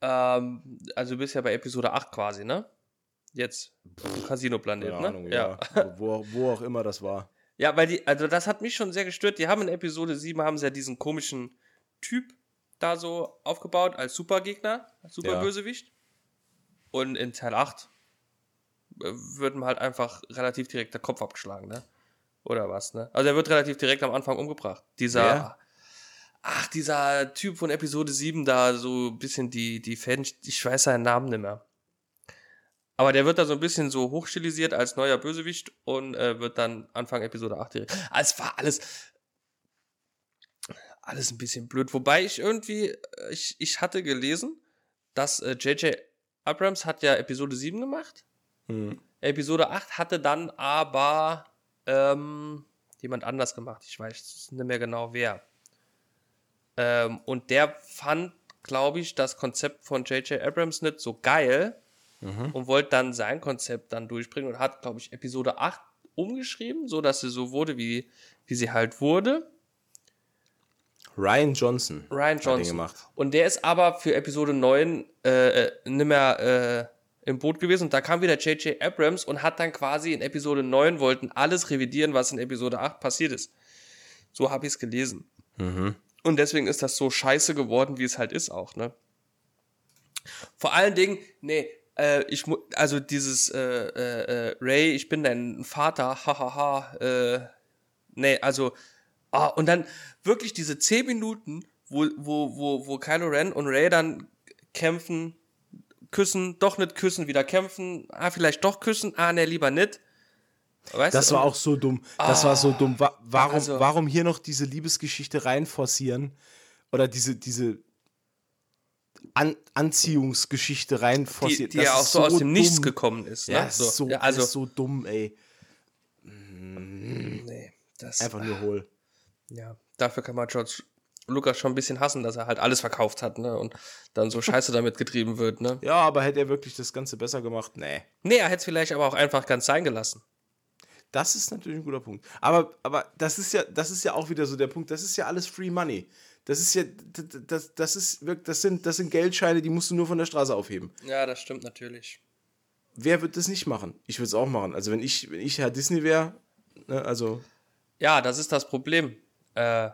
Ähm, also du bist ja bei Episode 8 quasi, ne? Jetzt. Casino-Planet, ne? Ahnung, ja. wo, wo auch immer das war. Ja, weil die, also das hat mich schon sehr gestört. Die haben in Episode 7 haben sie ja diesen komischen Typ da so aufgebaut als Supergegner, als Superbösewicht. Und in Teil 8 äh, wird ihm halt einfach relativ direkt der Kopf abgeschlagen, ne? Oder was, ne? Also er wird relativ direkt am Anfang umgebracht. Dieser, Wer? ach, dieser Typ von Episode 7 da, so ein bisschen die, die Fäden, ich weiß seinen Namen nicht mehr. Aber der wird da so ein bisschen so hochstilisiert als neuer Bösewicht und äh, wird dann Anfang Episode 8 direkt. Ah, es war alles, alles ein bisschen blöd. Wobei ich irgendwie, äh, ich, ich hatte gelesen, dass äh, J.J. Abrams hat ja Episode 7 gemacht. Hm. Episode 8 hatte dann aber ähm, jemand anders gemacht. Ich weiß nicht mehr genau wer. Ähm, und der fand, glaube ich, das Konzept von J.J. Abrams nicht so geil und wollte dann sein Konzept dann durchbringen und hat, glaube ich, Episode 8 umgeschrieben, so dass sie so wurde, wie, wie sie halt wurde. Ryan Johnson. Ryan Johnson. gemacht. Und der ist aber für Episode 9 äh, äh, nicht mehr äh, im Boot gewesen. Und da kam wieder J.J. Abrams und hat dann quasi in Episode 9 wollten alles revidieren, was in Episode 8 passiert ist. So habe ich es gelesen. Und deswegen ist das so scheiße geworden, wie es halt ist auch, ne? Vor allen Dingen, nee, äh, ich also dieses äh, äh, äh, Ray, ich bin dein Vater, hahaha, äh, nee, also, ah, und dann wirklich diese 10 Minuten, wo, wo, wo, wo Kylo Ren und Ray dann kämpfen, küssen, doch nicht küssen, wieder kämpfen, ah, vielleicht doch küssen, ah, nee, lieber nicht. Weißt Das du? war auch so dumm. Das war so dumm. Wa warum, Also- warum hier noch diese Liebesgeschichte reinforcieren? Oder diese, diese An Anziehungsgeschichte die, reinforcieren? die Das ja auch so aus dem Nichts dumm. gekommen ist. Ne? Ja, ist so, ja, also, so dumm, ey. nee, das, Einfach nur hohl. Ja, dafür kann man George Lucas schon ein bisschen hassen, dass er halt alles verkauft hat, ne? Und dann so Scheiße damit getrieben wird, ne? Ja, aber hätte er wirklich das Ganze besser gemacht? Nee. Nee, er hätte es vielleicht aber auch einfach ganz sein gelassen. Das ist natürlich ein guter Punkt. Aber, aber das ist ja, das ist ja auch wieder so der Punkt. Das ist ja alles Free Money. Das ist ja, das, das, ist wirklich, das sind, das sind Geldscheine, die musst du nur von der Straße aufheben. Ja, das stimmt natürlich. Wer wird das nicht machen? Ich würde es auch machen. Also wenn ich, wenn ich Herr Disney wäre, ne, also Ja, das ist das Problem. Äh,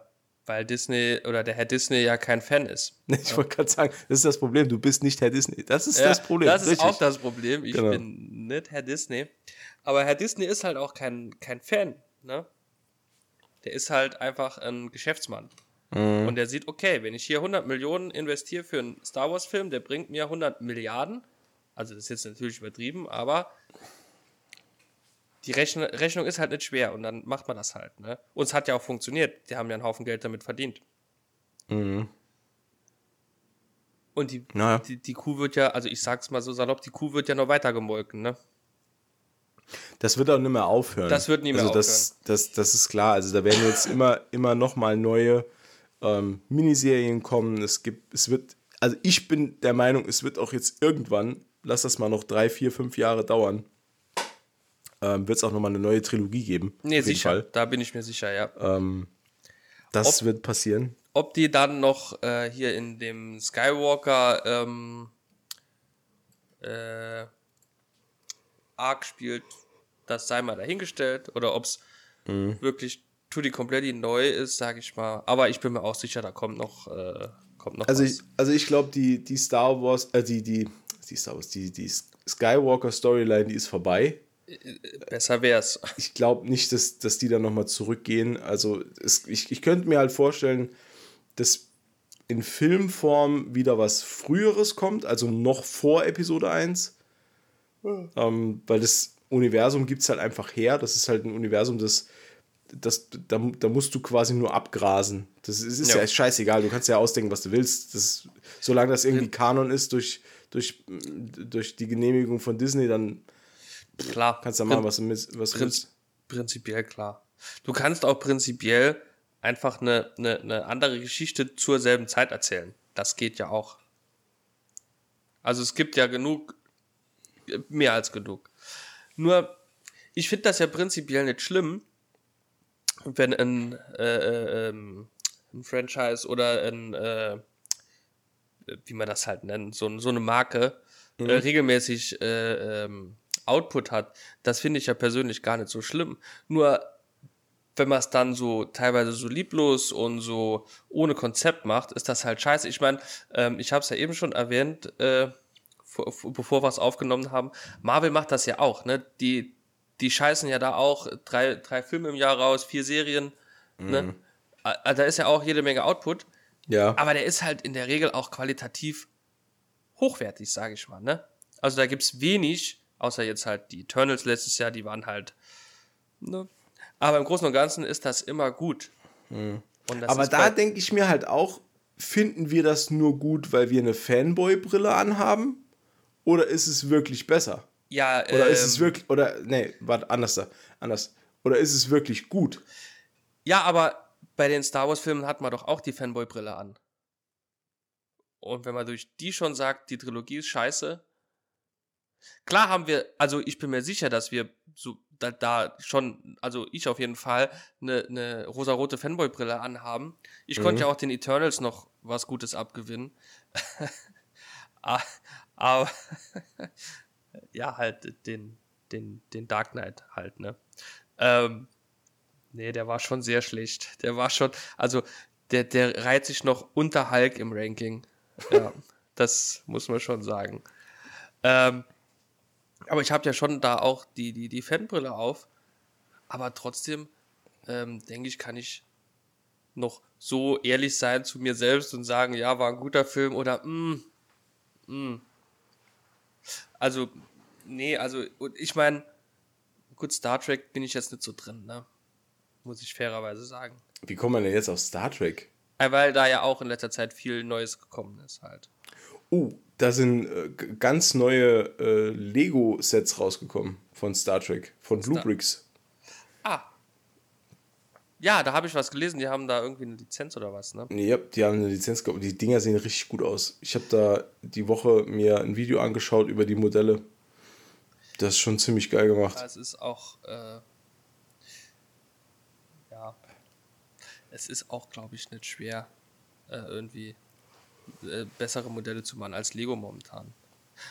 weil Disney oder der Herr Disney ja kein Fan ist. [LAUGHS] ich wollte gerade sagen, das ist das Problem. Du bist nicht Herr Disney. Das ist Ja, das Problem. Das ist richtig. auch das Problem. Ich Genau. bin nicht Herr Disney. Aber Herr Disney ist halt auch kein, kein Fan, ne? Der ist halt einfach ein Geschäftsmann. Mhm. Und der sieht, okay, wenn ich hier 100 Millionen investiere für einen Star Wars Film, der bringt mir 100 Milliarden. Also das ist jetzt natürlich übertrieben, aber die Rechn Rechnung ist halt nicht schwer und dann macht man das halt, ne? Und es hat ja auch funktioniert. Die haben ja einen Haufen Geld damit verdient. Mhm. Und die, Naja. die, die Kuh wird ja, also ich sag's mal so salopp, die Kuh wird ja noch weiter gemolken, ne? Das wird auch nicht mehr aufhören. Das wird nie mehr also das, das, das ist klar. Also da werden jetzt immer, immer noch mal neue ähm, Miniserien kommen. Es gibt, es wird, also ich bin der Meinung, es wird auch jetzt irgendwann, lass das mal noch drei, vier, fünf Jahre dauern, ähm, wird es auch noch mal eine neue Trilogie geben. Nee, sicher. Fall. Da bin ich mir sicher, ja. Ähm, das wird passieren. Ob die dann noch äh, hier in dem Skywalker ähm, äh, Arc spielt, das sei mal dahingestellt. Oder ob es Mhm. wirklich Tutti Completi neu ist, sage ich mal. Aber ich bin mir auch sicher, da kommt noch, äh, kommt noch Also was. ich, also ich glaube, die, die Star Wars, äh, die, die, die Star Wars, die, die Skywalker Storyline, die ist vorbei. Besser wär's. [LAUGHS] ich glaube nicht, dass, dass die dann nochmal zurückgehen. Also es, ich, ich könnte mir halt vorstellen, dass in Filmform wieder was Früheres kommt, also noch vor Episode 1. Ähm, weil das Universum gibt es halt einfach her. Das ist halt ein Universum, das, das da, da musst du quasi nur abgrasen. Das ist, ist ja. Ja. scheißegal. Du kannst ja ausdenken, was du willst. Das, solange das irgendwie Kanon ist durch, durch, durch die Genehmigung von Disney, dann Klar. kannst du ja machen, was du, was du willst. prinzipiell klar. Du kannst auch prinzipiell einfach eine, eine, eine andere Geschichte zur selben Zeit erzählen. Das geht ja auch. Also es gibt ja genug, mehr als genug. Nur, ich finde das ja prinzipiell nicht schlimm, wenn ein, äh, äh, ähm, ein Franchise oder ein, äh, wie man das halt nennt, so, so eine Marke mhm. äh, regelmäßig äh, ähm, Output hat. Das finde ich ja persönlich gar nicht so schlimm. Nur wenn man es dann so teilweise so lieblos und so ohne Konzept macht, ist das halt scheiße. Ich meine, ähm, ich habe es ja eben schon erwähnt, äh, bevor wir es aufgenommen haben. Marvel macht das ja auch, ne? Die, die scheißen ja da auch drei, drei Filme im Jahr raus, vier Serien, ne? mhm. ne? Da ist ja auch jede Menge Output. Ja. Aber der ist halt in der Regel auch qualitativ hochwertig, sage ich mal, ne? Also da gibt's wenig, außer jetzt halt die Eternals letztes Jahr, die waren halt, ne? Aber im Großen und Ganzen ist das immer gut. Mhm. Aber da denke ich mir halt auch, finden wir das nur gut, weil wir eine Fanboy-Brille anhaben? Oder ist es wirklich besser? Ja, Oder ähm, ist es ähm, wirklich, oder, nee, warte, anders da, anders. Oder ist es wirklich gut? Ja, aber bei den Star Wars-Filmen hat man doch auch die Fanboy-Brille an. Und wenn man durch die schon sagt, die Trilogie ist scheiße, klar haben wir, also ich bin mir sicher, dass wir so da, da schon, also ich auf jeden Fall, eine, eine rosarote Fanboy-Brille anhaben. Ich mhm. konnte ja auch den Eternals noch was Gutes abgewinnen. [LAUGHS] Ah, aber ja, halt den, den, den Dark Knight halt, ne? Ähm, nee, der war schon sehr schlecht. Der war schon, also der, der reiht sich noch unter Hulk im Ranking. Ja, [LAUGHS] das muss man schon sagen. Ähm, aber ich habe ja schon da auch die, die, die Fanbrille auf. Aber trotzdem, ähm, denke ich, kann ich noch so ehrlich sein zu mir selbst und sagen, ja, war ein guter Film oder mm, mm. Also, nee, also ich meine, gut, Star Trek bin ich jetzt nicht so drin, ne? Muss ich fairerweise sagen. Wie kommt man denn jetzt auf Star Trek? Weil da ja auch in letzter Zeit viel Neues gekommen ist halt. Oh, da sind äh, ganz neue äh, Lego-Sets rausgekommen von Star Trek, von Blue Bricks. Ja, da habe ich was gelesen, die haben da irgendwie eine Lizenz oder was, ne? Ja, die haben eine Lizenz gehabt. Die Dinger sehen richtig gut aus. Ich habe da die Woche mir ein Video angeschaut über die Modelle. Das ist schon ziemlich geil gemacht. Ja, es ist auch, äh, ja, es ist auch, glaube ich, nicht schwer, äh, irgendwie äh, bessere Modelle zu machen als Lego momentan.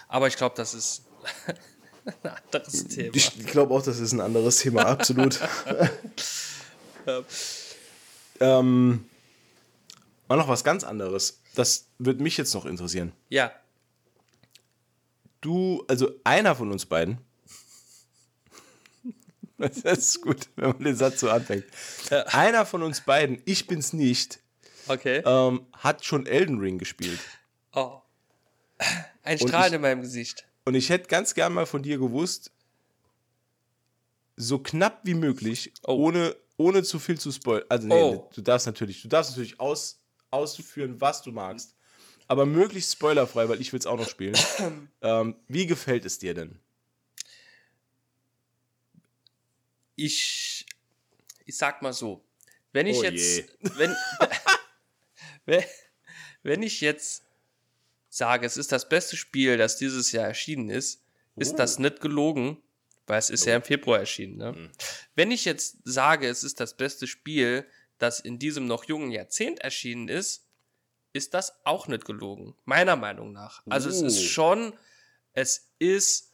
Aber ich glaube, das ist [LAUGHS] ein anderes Thema. Ich glaube auch, das ist ein anderes Thema, absolut. [LAUGHS] [LAUGHS] ja. ähm, mal noch was ganz anderes. Das wird mich jetzt noch interessieren. Ja. Du, also einer von uns beiden, [LAUGHS] das ist gut, wenn man den Satz so anfängt. Ja. Einer von uns beiden, ich bin's nicht, Okay. Ähm, hat schon Elden Ring gespielt. Oh. Ein Strahlen ich, in meinem Gesicht. Und ich hätte ganz gern mal von dir gewusst, so knapp wie möglich, oh. ohne, ohne zu viel zu spoilern. Also, nee, oh. du darfst natürlich, du darfst natürlich aus, ausführen, was du magst. Aber möglichst spoilerfrei, weil ich will es auch noch spielen. [COUGHS] ähm, wie gefällt es dir denn? Ich, ich sag mal so, wenn ich oh jetzt, [LAUGHS] wenn, wenn ich jetzt sage, es ist das beste Spiel, das dieses Jahr erschienen ist, ist das oh. nicht gelogen, weil es ist oh. ja im Februar erschienen. Ne? Mhm. Wenn ich jetzt sage, es ist das beste Spiel, das in diesem noch jungen Jahrzehnt erschienen ist, ist das auch nicht gelogen, meiner Meinung nach. Also oh. es ist oh. schon, es ist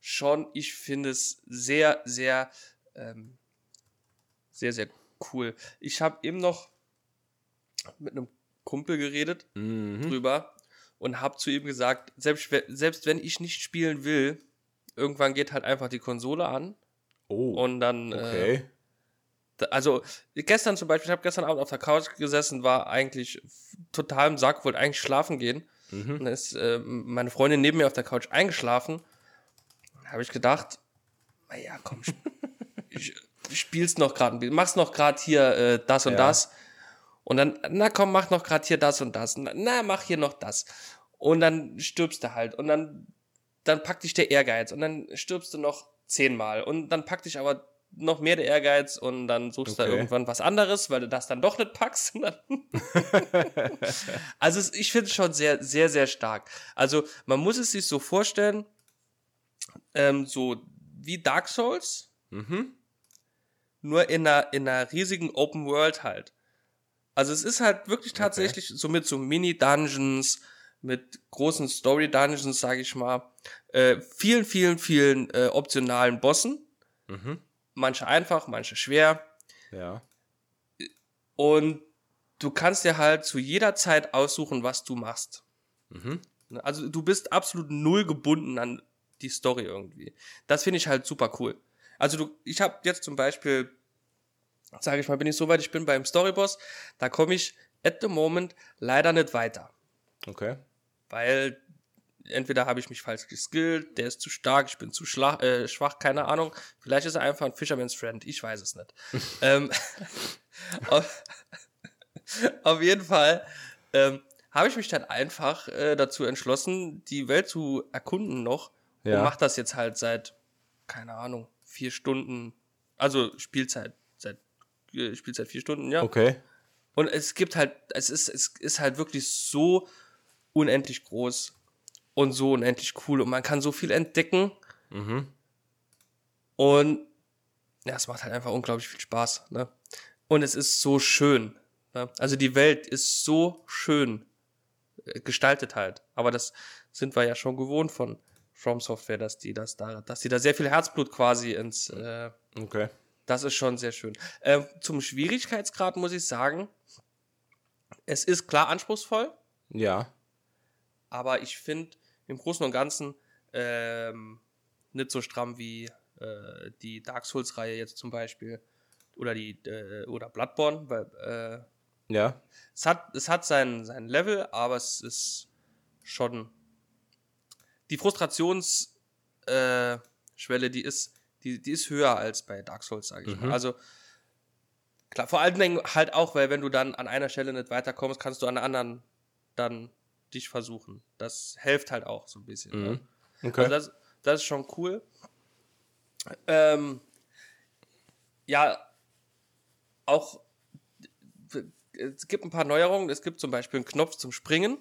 schon, ich finde es sehr, sehr, ähm, sehr, sehr cool. Ich habe eben noch mit einem Kumpel geredet mhm. drüber und habe zu ihm gesagt, selbst, selbst wenn ich nicht spielen will, irgendwann geht halt einfach die Konsole an. Oh. Und dann. Okay. Äh, also, gestern zum Beispiel, ich habe gestern Abend auf der Couch gesessen, war eigentlich total im Sack, wollte eigentlich schlafen gehen. Mhm. Und dann ist äh, meine Freundin neben mir auf der Couch eingeschlafen. habe ich gedacht, naja, komm, [LAUGHS] ich, ich spiel's noch gerade, mach's noch gerade hier äh, das und ja. das. Und dann, na komm, mach noch gerade hier das und das. Na, mach hier noch das. Und dann stirbst du halt. Und dann, dann packt dich der Ehrgeiz. Und dann stirbst du noch zehnmal. Und dann packt dich aber noch mehr der Ehrgeiz und dann suchst okay. du irgendwann was anderes, weil du das dann doch nicht packst. [LAUGHS] [LAUGHS] also ich finde es schon sehr, sehr, sehr stark. Also man muss es sich so vorstellen, ähm, so wie Dark Souls, Mhm. nur in einer, in einer riesigen Open World halt. Also es ist halt wirklich tatsächlich so mit so Mini-Dungeons, mit großen Story-Dungeons, sage ich mal, äh, vielen, vielen, vielen äh, optionalen Bossen. Mhm. Manche einfach, manche schwer. Ja. Und du kannst dir halt zu jeder Zeit aussuchen, was du machst. Mhm. Ne? Also du bist absolut null gebunden an die Story irgendwie. Das finde ich halt super cool. Also du, ich habe jetzt zum Beispiel, sage ich mal, bin ich so weit, ich bin beim Storyboss, da komme ich at the moment leider nicht weiter. Okay. Weil entweder habe ich mich falsch geskillt, der ist zu stark, ich bin zu schla- äh, schwach, keine Ahnung. Vielleicht ist er einfach ein Fisherman's Friend, ich weiß es nicht. [LAUGHS] ähm, [LAUGHS] auf, auf jeden Fall ähm, habe ich mich dann einfach äh, dazu entschlossen, die Welt zu erkunden noch Ja. und mache das jetzt halt seit, keine Ahnung, vier Stunden, also Spielzeit, seit äh, Spielzeit vier Stunden, ja. Okay. Und es gibt halt, es ist, es ist halt wirklich so unendlich groß und so unendlich cool und man kann so viel entdecken Mhm. und ja, es macht halt einfach unglaublich viel Spaß, ne? Und es ist so schön. Ne? Also die Welt ist so schön äh, gestaltet halt. Aber das sind wir ja schon gewohnt von From Software, dass die das da, dass die da sehr viel Herzblut quasi ins, äh, Okay. das ist schon sehr schön. Ähm, zum Schwierigkeitsgrad muss ich sagen, es ist klar anspruchsvoll, Ja. Aber ich finde im Großen und Ganzen ähm, nicht so stramm wie äh, die Dark Souls-Reihe jetzt zum Beispiel oder die äh, oder Bloodborne, weil äh, Ja. es hat es hat sein sein Level, aber es ist schon die Frustrationsschwelle, äh, Schwelle, die ist die die ist höher als bei Dark Souls, sage ich Mhm. mal. Also klar, vor allen Dingen halt auch, weil wenn du dann an einer Stelle nicht weiterkommst, kannst du an der anderen dann dich versuchen. Das hilft halt auch so ein bisschen. Ne? Mhm. Okay. Also das, das ist schon cool. Ähm, ja, auch es gibt ein paar Neuerungen. Es gibt zum Beispiel einen Knopf zum Springen.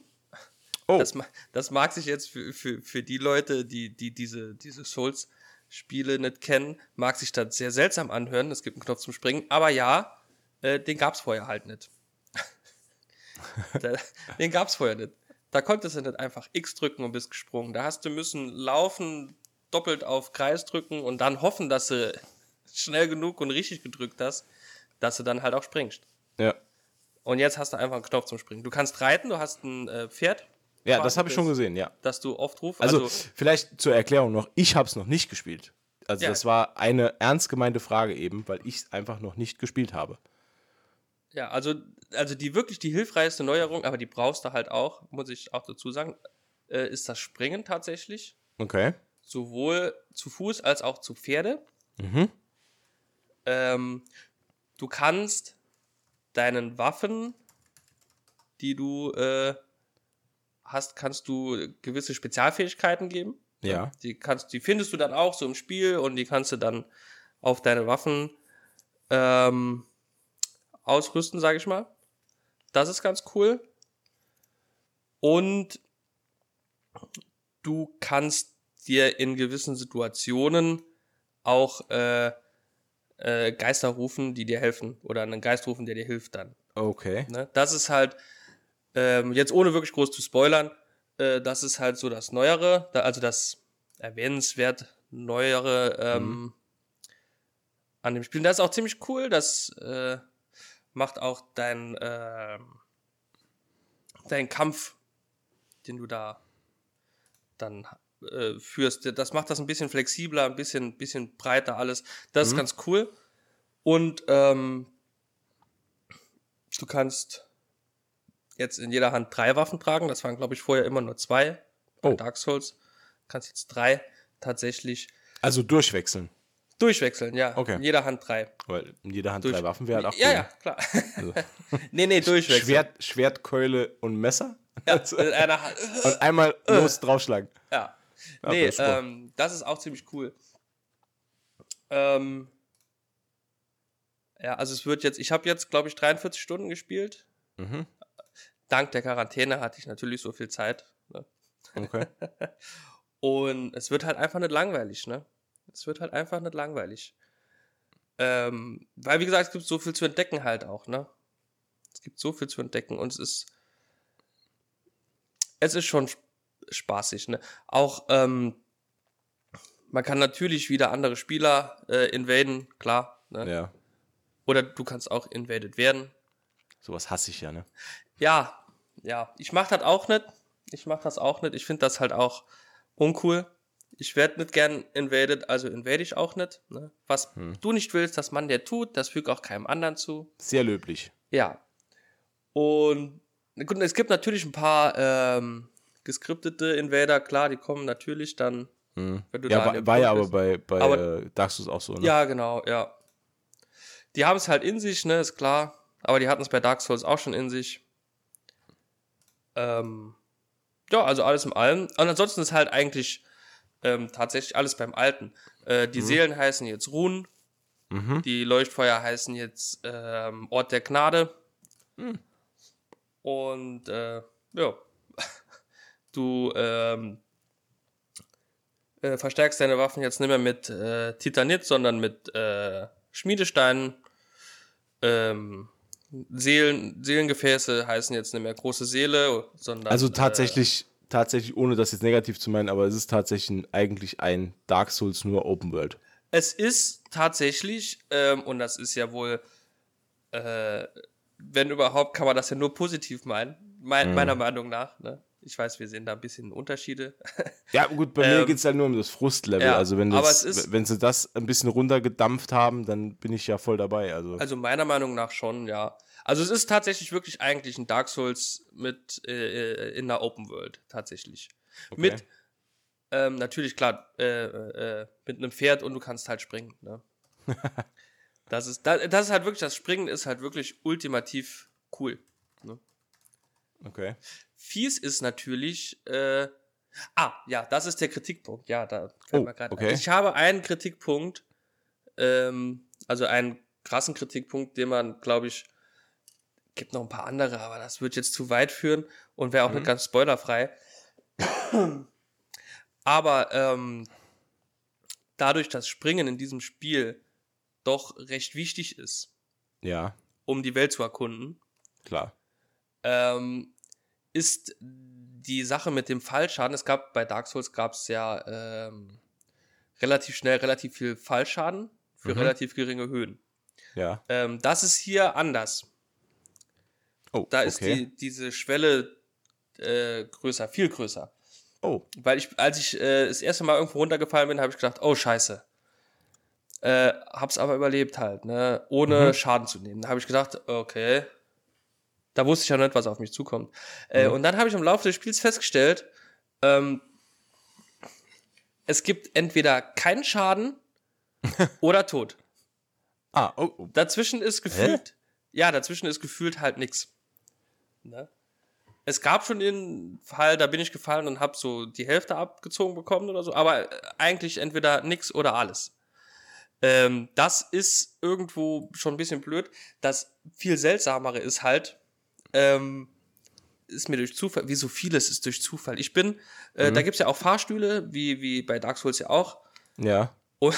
oh. Das, das mag sich jetzt für, für, für die Leute, die, die diese, diese Souls-Spiele nicht kennen, mag sich das sehr seltsam anhören. Es gibt einen Knopf zum Springen. Aber ja, äh, den gab es vorher halt nicht. [LAUGHS] Den gab es vorher nicht. Da konntest du nicht einfach X drücken und bist gesprungen. Da hast du müssen laufen, doppelt auf Kreis drücken und dann hoffen, dass du schnell genug und richtig gedrückt hast, dass du dann halt auch springst. ja. Und jetzt hast du einfach einen Knopf zum Springen. Du kannst reiten, du hast ein äh, Pferd. Ja, das habe ich schon gesehen, ja. dass du oft rufst. Also, vielleicht zur Erklärung noch, ich habe es noch nicht gespielt. Also Ja. das war eine ernst gemeinte Frage eben, weil ich es einfach noch nicht gespielt habe. Ja, also, also die wirklich die hilfreichste Neuerung, aber die brauchst du halt auch, muss ich auch dazu sagen, äh, ist das Springen tatsächlich. Okay. Sowohl zu Fuß als auch zu Pferde. Mhm. Ähm, du kannst deinen Waffen, die du äh, hast, kannst du gewisse Spezialfähigkeiten geben. Ja. Die kannst, die findest du dann auch so im Spiel und die kannst du dann auf deine Waffen ähm, ausrüsten, sage ich mal. Das ist ganz cool. Und du kannst dir in gewissen Situationen auch äh, äh, Geister rufen, die dir helfen. Oder einen Geist rufen, der dir hilft dann. Okay. Ne? Das ist halt, ähm, jetzt ohne wirklich groß zu spoilern, äh, das ist halt so das Neuere, da, also das erwähnenswert Neuere ähm, an dem Spiel. Das ist auch ziemlich cool, das äh, macht auch dein, ähm, dein Kampf, den du da dann äh, führst, das macht das ein bisschen flexibler, ein bisschen, bisschen breiter alles. Das ist ganz cool. Und ähm, du kannst jetzt in jeder Hand drei Waffen tragen. Das waren, glaube ich, vorher immer nur zwei. Bei Oh. Dark Souls. Kannst jetzt drei tatsächlich Also durchwechseln. Durchwechseln, ja. Okay. In jeder Hand drei. Weil in jeder Hand Durch- drei Waffen wäre halt auch Ja, cool. ja, klar. Also, [LAUGHS] nee, nee, durchwechseln. Schwert, Schwert, Keule und Messer. Ja, einer Hand. Und einmal los draufschlagen. Ja. Ja, nee, das ist super. ähm, das ist auch ziemlich cool. Ähm, ja, also es wird jetzt, ich habe jetzt, glaube ich, 43 Stunden gespielt. Mhm. Dank der Quarantäne hatte ich natürlich so viel Zeit. Ne? Okay. [LAUGHS] Und es wird halt einfach nicht langweilig, ne? Es wird halt einfach nicht langweilig. Ähm, weil, wie gesagt, es gibt so viel zu entdecken halt auch, ne? Es gibt so viel zu entdecken und es ist. Es ist schon spaßig, ne? Auch, ähm, man kann natürlich wieder andere Spieler äh, invaden, klar. Ne? Ja. Oder du kannst auch invaded werden. Sowas hasse ich ja, ne? Ja, ja. Ich mach das auch nicht. Ich mach das auch nicht. Ich finde das halt auch uncool. Ich werde nicht gern invaded, also invade ich auch nicht. Ne? Was Hm. du nicht willst, dass man dir tut, das fügt auch keinem anderen zu. Sehr löblich. Ja. Und gut, es gibt natürlich ein paar ähm, geskriptete Invader, klar, die kommen natürlich dann, Hm. wenn du Ja, da war, war ja aber bei, bei Aber- äh, Dark Souls auch so, ne? Ja, genau, ja. Die haben es halt in sich, ne, ist klar. Aber die hatten es bei Dark Souls auch schon in sich. Ähm, ja, also alles im allem. Und ansonsten ist halt eigentlich ähm, tatsächlich alles beim Alten. Äh, die Seelen heißen jetzt Runen. Mhm. Die Leuchtfeuer heißen jetzt ähm, Ort der Gnade. Und äh, ja, [LAUGHS] du ähm, äh, verstärkst deine Waffen jetzt nicht mehr mit äh, Titanit, sondern mit äh, Schmiedesteinen. Ähm, Seelen, Seelengefäße heißen jetzt nicht mehr große Seele, sondern. Also äh, tatsächlich, tatsächlich, ohne das jetzt negativ zu meinen, aber es ist tatsächlich ein, eigentlich ein Dark Souls nur Open World. Es ist tatsächlich, ähm, und das ist ja wohl, äh, wenn überhaupt, kann man das ja nur positiv meinen, mein, meiner Meinung nach. Ne? Ich weiß, wir sehen da ein bisschen Unterschiede. [LAUGHS] Ja, gut, bei mir Ähm, geht es halt nur um das Frustlevel. ja, also wenn, das, ist- wenn sie das ein bisschen runtergedampft haben, dann bin ich ja voll dabei. Also, Also meiner Meinung nach schon, ja. Also es ist tatsächlich wirklich eigentlich ein Dark Souls mit äh, äh, in der Open World, tatsächlich. Okay. Mit, ähm, natürlich, klar, äh, äh, mit einem Pferd und du kannst halt springen. Ne? [LAUGHS] das, ist, das, das ist halt wirklich, das Springen ist halt wirklich ultimativ cool. Ne? okay. Fies ist natürlich, äh, ah, ja, das ist der Kritikpunkt. Ja, da fällt Oh, mir gerade okay. ein. Ich habe einen Kritikpunkt, ähm, also einen krassen Kritikpunkt, den man, glaube ich, gibt noch ein paar andere, aber das wird jetzt zu weit führen und wäre auch Mhm. nicht ganz spoilerfrei. aber ähm, dadurch, dass Springen in diesem Spiel doch recht wichtig ist, Ja, um die Welt zu erkunden, klar. ähm, ist die Sache mit dem Fallschaden. Es gab bei Dark Souls gab es ja ähm, relativ schnell relativ viel Fallschaden für Mhm. relativ geringe Höhen. Ja. Ähm, das ist hier anders. Oh, Da ist okay. die, diese Schwelle äh, größer, viel größer. Oh, Weil ich, als ich äh, das erste Mal irgendwo runtergefallen bin, habe ich gedacht, oh scheiße. Äh, hab's aber überlebt halt, ne? Ohne Mhm. Schaden zu nehmen. Da habe ich gedacht, okay. Da wusste ich ja nicht, was auf mich zukommt. Äh, Mhm. und dann habe ich im Laufe des Spiels festgestellt, ähm, es gibt entweder keinen Schaden [LAUGHS] oder Tod. ah, oh, oh. Dazwischen ist gefühlt, ja, dazwischen ist gefühlt halt nix. Ne? Es gab schon den Fall, da bin ich gefallen und habe so die Hälfte abgezogen bekommen oder so, aber äh, eigentlich entweder nix oder alles. Ähm, das ist irgendwo schon ein bisschen blöd. Das viel seltsamere ist halt, ähm, ist mir durch Zufall, wie so vieles ist durch Zufall. Ich bin, äh, da gibt's ja auch Fahrstühle, wie, wie bei Dark Souls ja auch. Ja. Und,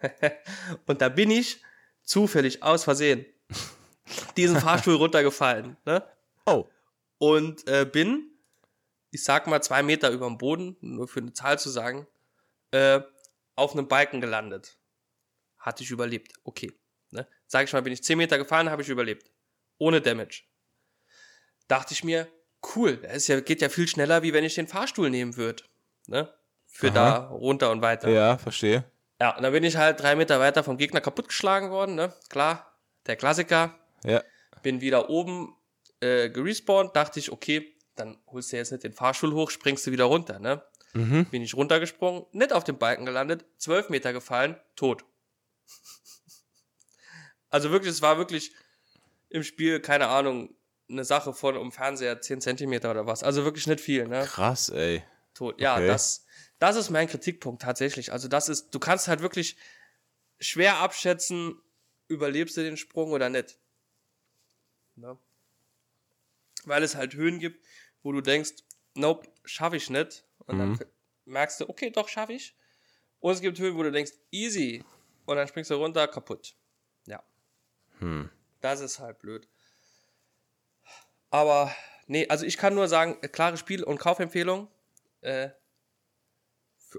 [LAUGHS] und da bin ich zufällig aus Versehen [LAUGHS] diesen Fahrstuhl runtergefallen. Ne? Oh, Und äh, bin, ich sag mal, zwei Meter über dem Boden, nur für eine Zahl zu sagen, äh, auf einem Balken gelandet. Hatte ich überlebt. Okay. Ne? Sag ich mal, bin ich zehn Meter gefallen, habe ich überlebt. Ohne Damage. Dachte ich mir, cool, das ist ja, geht ja viel schneller, wie wenn ich den Fahrstuhl nehmen würde. Ne? Für Aha. da runter und weiter. ja, verstehe. Ja, und dann bin ich halt drei Meter weiter vom Gegner kaputtgeschlagen worden, ne? Klar, der Klassiker. Ja. Bin wieder oben äh, gerespawnt, dachte ich, okay, dann holst du jetzt nicht den Fahrstuhl hoch, springst du wieder runter, ne? Mhm. Bin ich runtergesprungen, nicht auf dem Balken gelandet, zwölf Meter gefallen, tot. [LAUGHS] Also wirklich, es war wirklich im Spiel, keine Ahnung, eine Sache von um Fernseher 10 Zentimeter oder was. Also wirklich nicht viel, ne? Krass, ey. tot. Ja, Okay. das, das ist mein Kritikpunkt tatsächlich. Also das ist, du kannst halt wirklich schwer abschätzen, überlebst du den Sprung oder nicht. Ne? Weil es halt Höhen gibt, wo du denkst, nope, schaffe ich nicht. Und Mhm. dann merkst du, okay, doch, schaffe ich. Und es gibt Höhen, wo du denkst, easy. Und dann springst du runter, kaputt. Ja. Hm. Das ist halt blöd. Aber, nee, also ich kann nur sagen, äh, klare Spiel- und Kaufempfehlung. Äh,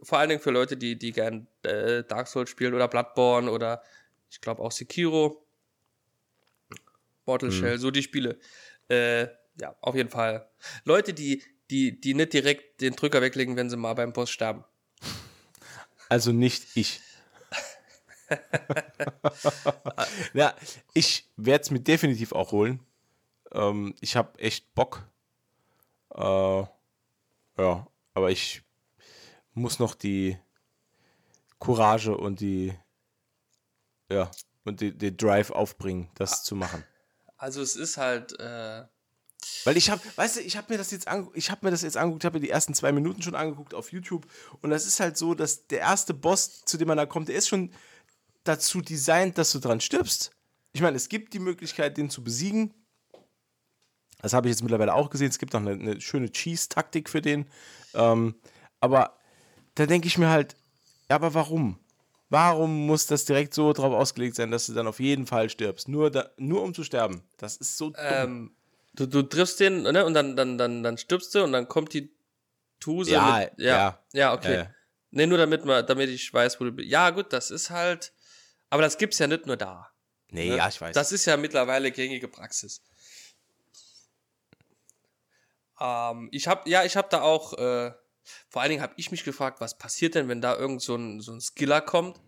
vor allen Dingen für Leute, die, die gern äh, Dark Souls spielen oder Bloodborne oder ich glaube auch Sekiro. Mortal Shell, so die Spiele. Äh, ja, auf jeden Fall. Leute, die, die, die nicht direkt den Drücker weglegen, wenn sie mal beim Boss sterben. Also nicht ich. [LAUGHS] ja, ich werde es mir definitiv auch holen. Ähm, ich habe echt Bock. Äh, ja, aber ich muss noch die Courage und die ja und die, die Drive aufbringen, das zu machen. Also es ist halt, äh, Weil ich habe, weißt du, ich habe mir das jetzt ange ich habe mir das jetzt angeguckt, habe mir die ersten zwei Minuten schon angeguckt auf YouTube und das ist halt so, dass der erste Boss, zu dem man da kommt, der ist schon dazu designt, dass du dran stirbst. Ich meine, es gibt die Möglichkeit, den zu besiegen. Das habe ich jetzt mittlerweile auch gesehen. Es gibt auch eine, eine schöne Cheese-Taktik für den. Ähm, aber da denke ich mir halt, ja, aber warum? Warum muss das direkt so drauf ausgelegt sein, dass du dann auf jeden Fall stirbst? Nur, da, nur um zu sterben. Das ist so dumm. ähm, du, du triffst den, ne, und dann, dann, dann, dann stirbst du und dann kommt die Tuse Ja, mit, ja, ja. ja, okay. Ja, ja. Ne, nur damit man, damit ich weiß, wo du bist. Ja, gut, das ist halt, aber das gibt's ja nicht nur da. nee, ne? ja, ich weiß. Das ist ja mittlerweile gängige Praxis. Ähm, ich habe, ja, ich habe da auch, äh, vor allen Dingen habe ich mich gefragt, was passiert denn, wenn da irgend so ein, so ein Skiller kommt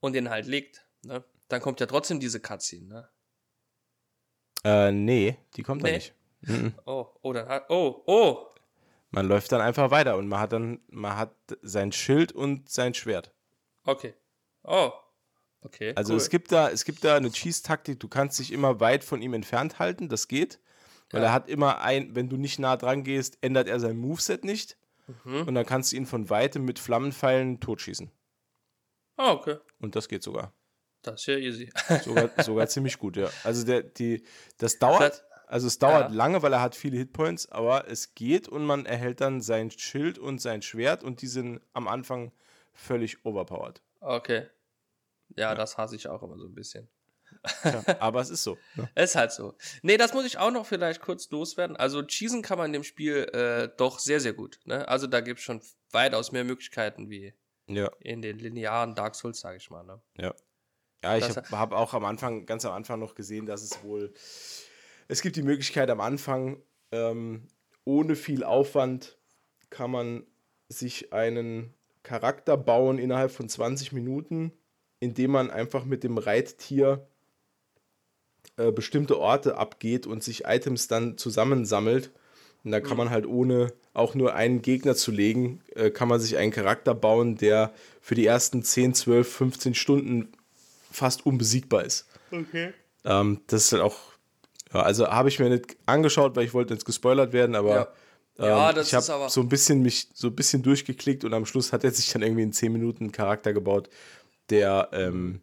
und den halt legt, ne? Dann kommt ja trotzdem diese Cutscene, ne? Äh, nee, die kommt da Nee. nicht. Mhm. Oh, oh, dann hat, oh, oh, Man läuft dann einfach weiter und man hat dann, man hat sein Schild und sein Schwert. okay. Oh, okay. Also cool. es gibt da, es gibt da eine Cheese-Taktik, du kannst dich immer weit von ihm entfernt halten, das geht. Weil Ja. er hat immer ein, wenn du nicht nah dran gehst, ändert er sein Moveset nicht. Mhm. Und dann kannst du ihn von weitem mit Flammenpfeilen totschießen. Ah, okay. Und das geht sogar. Das ist ja easy. Sogar, [LAUGHS] sogar ziemlich gut, ja. Also der, die, das dauert, also es dauert Ja. lange, weil er hat viele Hitpoints, aber es geht und man erhält dann sein Schild und sein Schwert und die sind am Anfang völlig overpowered. Okay. Ja, das hasse ich auch immer so ein bisschen. Ja, aber es ist so. [LAUGHS] Ne? Ist halt so. Nee, das muss ich auch noch vielleicht kurz loswerden. Also cheesen kann man in dem Spiel äh, doch sehr, sehr gut. Ne? Also da gibt es schon weitaus mehr Möglichkeiten wie Ja, in den linearen Dark Souls, sage ich mal. Ne? ja. Ja, ich habe hab auch am Anfang, ganz am Anfang noch gesehen, dass es wohl, es gibt die Möglichkeit am Anfang, ähm, ohne viel Aufwand kann man sich einen Charakter bauen innerhalb von 20 Minuten, indem man einfach mit dem Reittier äh, bestimmte Orte abgeht und sich Items dann zusammensammelt. Und da kann man halt ohne auch nur einen Gegner zu legen, äh, kann man sich einen Charakter bauen, der für die ersten 10, 12, 15 Stunden fast unbesiegbar ist. Okay. Ähm, das ist halt auch, ja, also habe ich mir nicht angeschaut, weil ich wollte nicht gespoilert werden, aber Ja. Ja, ähm, das ich habe aber- so ein bisschen mich so ein bisschen durchgeklickt und am Schluss hat er sich dann irgendwie in 10 Minuten einen Charakter gebaut, der ähm,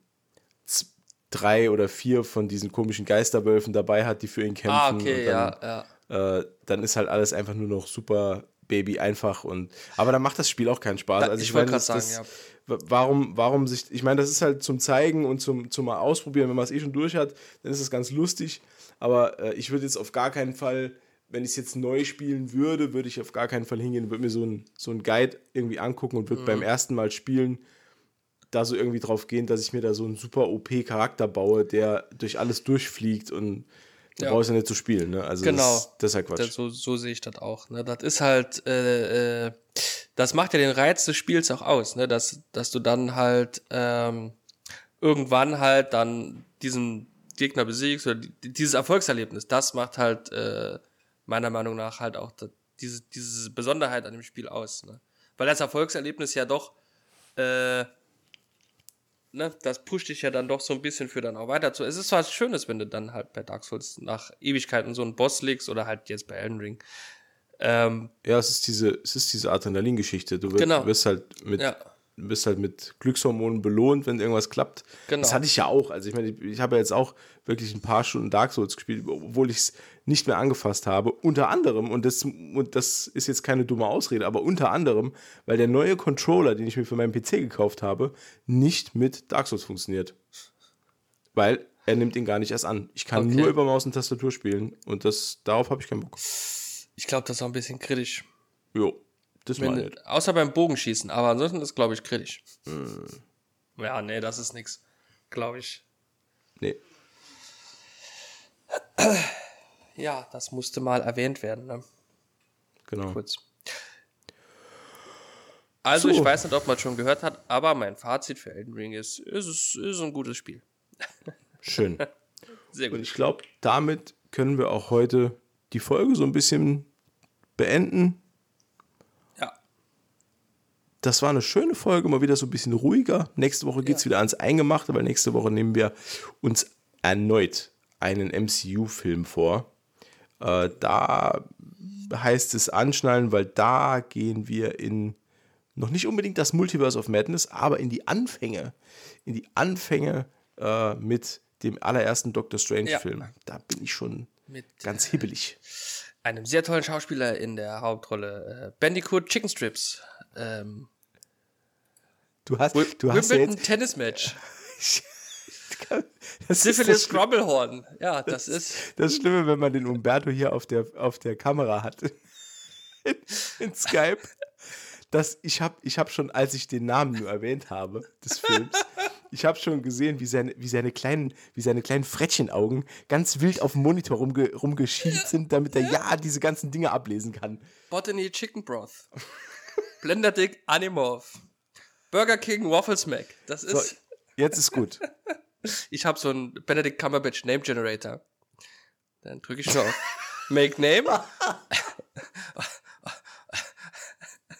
drei oder vier von diesen komischen Geisterwölfen dabei hat, die für ihn kämpfen. Ah, okay, dann, ja, ja. äh, dann ist halt alles einfach nur noch super Baby einfach und aber dann macht das Spiel auch keinen Spaß. Da- also ich ich, wollt meine, grad das, sagen, das, wa- warum, warum sich, ich meine, das ist halt zum Zeigen und zum, zum mal ausprobieren, wenn man es eh schon durch hat, dann ist es ganz lustig. Aber äh, ich würde jetzt auf gar keinen Fall, wenn ich es jetzt neu spielen würde, würde ich auf gar keinen Fall hingehen, würde mir so ein, so ein Guide irgendwie angucken und Mhm. würde beim ersten Mal spielen da so irgendwie drauf gehen, dass ich mir da so einen super OP-Charakter baue, der durch alles durchfliegt und du Ja. brauchst ja nicht zu spielen. Ne? Also Genau. das, das ist ja Quatsch. Das, so, so sehe ich das auch. Ne? Das ist halt, äh, äh, das macht ja den Reiz des Spiels auch aus, ne? dass, dass du dann halt ähm, irgendwann halt dann diesen Gegner besiegst oder die, dieses Erfolgserlebnis, das macht halt äh, meiner Meinung nach halt auch das, diese, diese Besonderheit an dem Spiel aus. Ne? Weil das Erfolgserlebnis ja doch, äh, ne, das pusht dich ja dann doch so ein bisschen für dann auch weiter zu. Es ist was Schönes, wenn du dann halt bei Dark Souls nach Ewigkeiten so einen Boss legst oder halt jetzt bei Elden Ring. Ähm, Ja, es ist diese, es ist diese Adrenalin-Geschichte. Du wirst, Genau. wirst halt mit ja, du wirst halt mit Glückshormonen belohnt, wenn irgendwas klappt. Genau. Das hatte ich ja auch. Also ich meine, ich habe ja jetzt auch wirklich ein paar Stunden Dark Souls gespielt, obwohl ich es nicht mehr angefasst habe. Unter anderem, und das, und das ist jetzt keine dumme Ausrede, aber unter anderem, weil der neue Controller, den ich mir für meinen PC gekauft habe, nicht mit Dark Souls funktioniert. Weil er nimmt ihn gar nicht erst an. Ich kann Okay. nur über Maus und Tastatur spielen und das, darauf habe ich keinen Bock. Ich glaube, das ist auch ein bisschen kritisch. Jo, das Wenn, meine ich. außer beim Bogenschießen, aber ansonsten ist, glaube ich, kritisch. Hm. Ja, nee, das ist nix. Glaube ich. Nee. Ja, das musste mal erwähnt werden, ne? Genau. Kurz. Also, So. ich weiß nicht, ob man schon gehört hat, aber mein Fazit für Elden Ring ist, es ist, ist ein gutes Spiel. [LAUGHS] Schön. Sehr Und gut. ich glaube, damit können wir auch heute die Folge so ein bisschen beenden. Ja, Das war eine schöne Folge, mal wieder so ein bisschen ruhiger. Nächste Woche geht es wieder ans Eingemachte, weil nächste Woche nehmen wir uns erneut einen MCU-Film vor. Äh, da heißt es anschnallen, weil da gehen wir in noch nicht unbedingt das Multiverse of Madness, aber in die Anfänge. In die Anfänge äh, mit dem allerersten Doctor Strange-Film. Da bin ich schon mit ganz hibbelig. einem sehr tollen Schauspieler in der Hauptrolle, äh, Bandicoot Chicken Strips. Ähm, Du hast, du hast ja Wimbledon jetzt. Tennis Match. [LAUGHS] [LAUGHS] Das ist Syphilis das, Grumbelhorn. Ja, das ist. das Schlimme, wenn man den Umberto hier auf der, auf der Kamera hat. [LAUGHS] In, in Skype. Das, ich habe ich hab schon, als ich den Namen nur erwähnt habe, des Films, ich habe schon gesehen, wie seine, wie, seine kleinen, wie seine kleinen Frettchenaugen ganz wild auf dem Monitor rumge, rumgeschielt sind, damit er ja diese ganzen Dinge ablesen kann. Botany Chicken Broth. [LAUGHS] Blender Dick Animorph. Burger King Waffle Smack. Das So, ist. jetzt ist gut. [LAUGHS] Ich habe so einen Benedict Cumberbatch Name Generator. Dann drücke ich nur auf [LAUGHS] Make Name.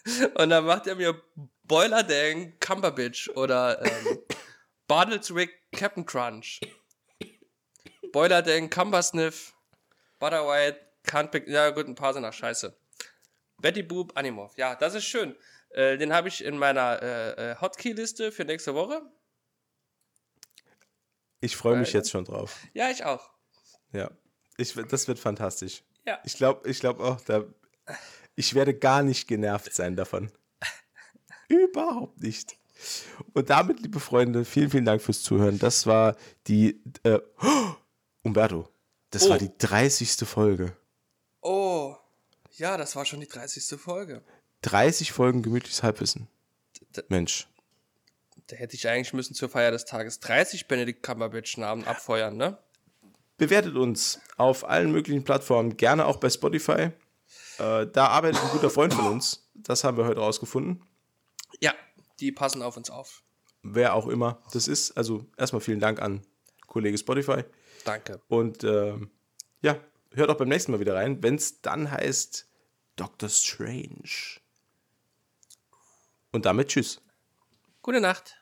[LAUGHS] Und dann macht er mir Boiler Dang Cumberbatch oder ähm, Bartelswick Captain Crunch. Boiler Dang Cumbersniff. Butter White Can't Pick. Ja, gut, ein paar sind nach Scheiße. Betty Boop Animorph. Ja, das ist schön. Äh, den habe ich in meiner äh, äh, Hotkey-Liste für nächste Woche. Ich freue mich jetzt schon drauf. Ja, ich auch. Ja, ich, das wird fantastisch. Ja. Ich glaube ich glaub auch, da, ich werde gar nicht genervt sein davon. [LAUGHS] Überhaupt nicht. Und damit, liebe Freunde, vielen, vielen Dank fürs Zuhören. Das war die, äh, oh, Umberto, das Oh. war die 30. Folge. Oh, ja, das war schon die 30. Folge. 30 Folgen gemütliches Halbwissen. D- Mensch, Da hätte ich eigentlich müssen zur Feier des Tages 30 Benedict Cumberbatch-Namen abfeuern, ne? bewertet uns auf allen möglichen Plattformen, gerne auch bei Spotify. Äh, da arbeitet ein guter Freund von uns. Das haben wir heute rausgefunden. Ja, die passen auf uns auf. wer auch immer das ist. Also erstmal vielen Dank an Kollege Spotify. Danke. Und ähm, ja, hört auch beim nächsten Mal wieder rein, wenn es dann heißt Doctor Strange. Und damit tschüss. Gute Nacht.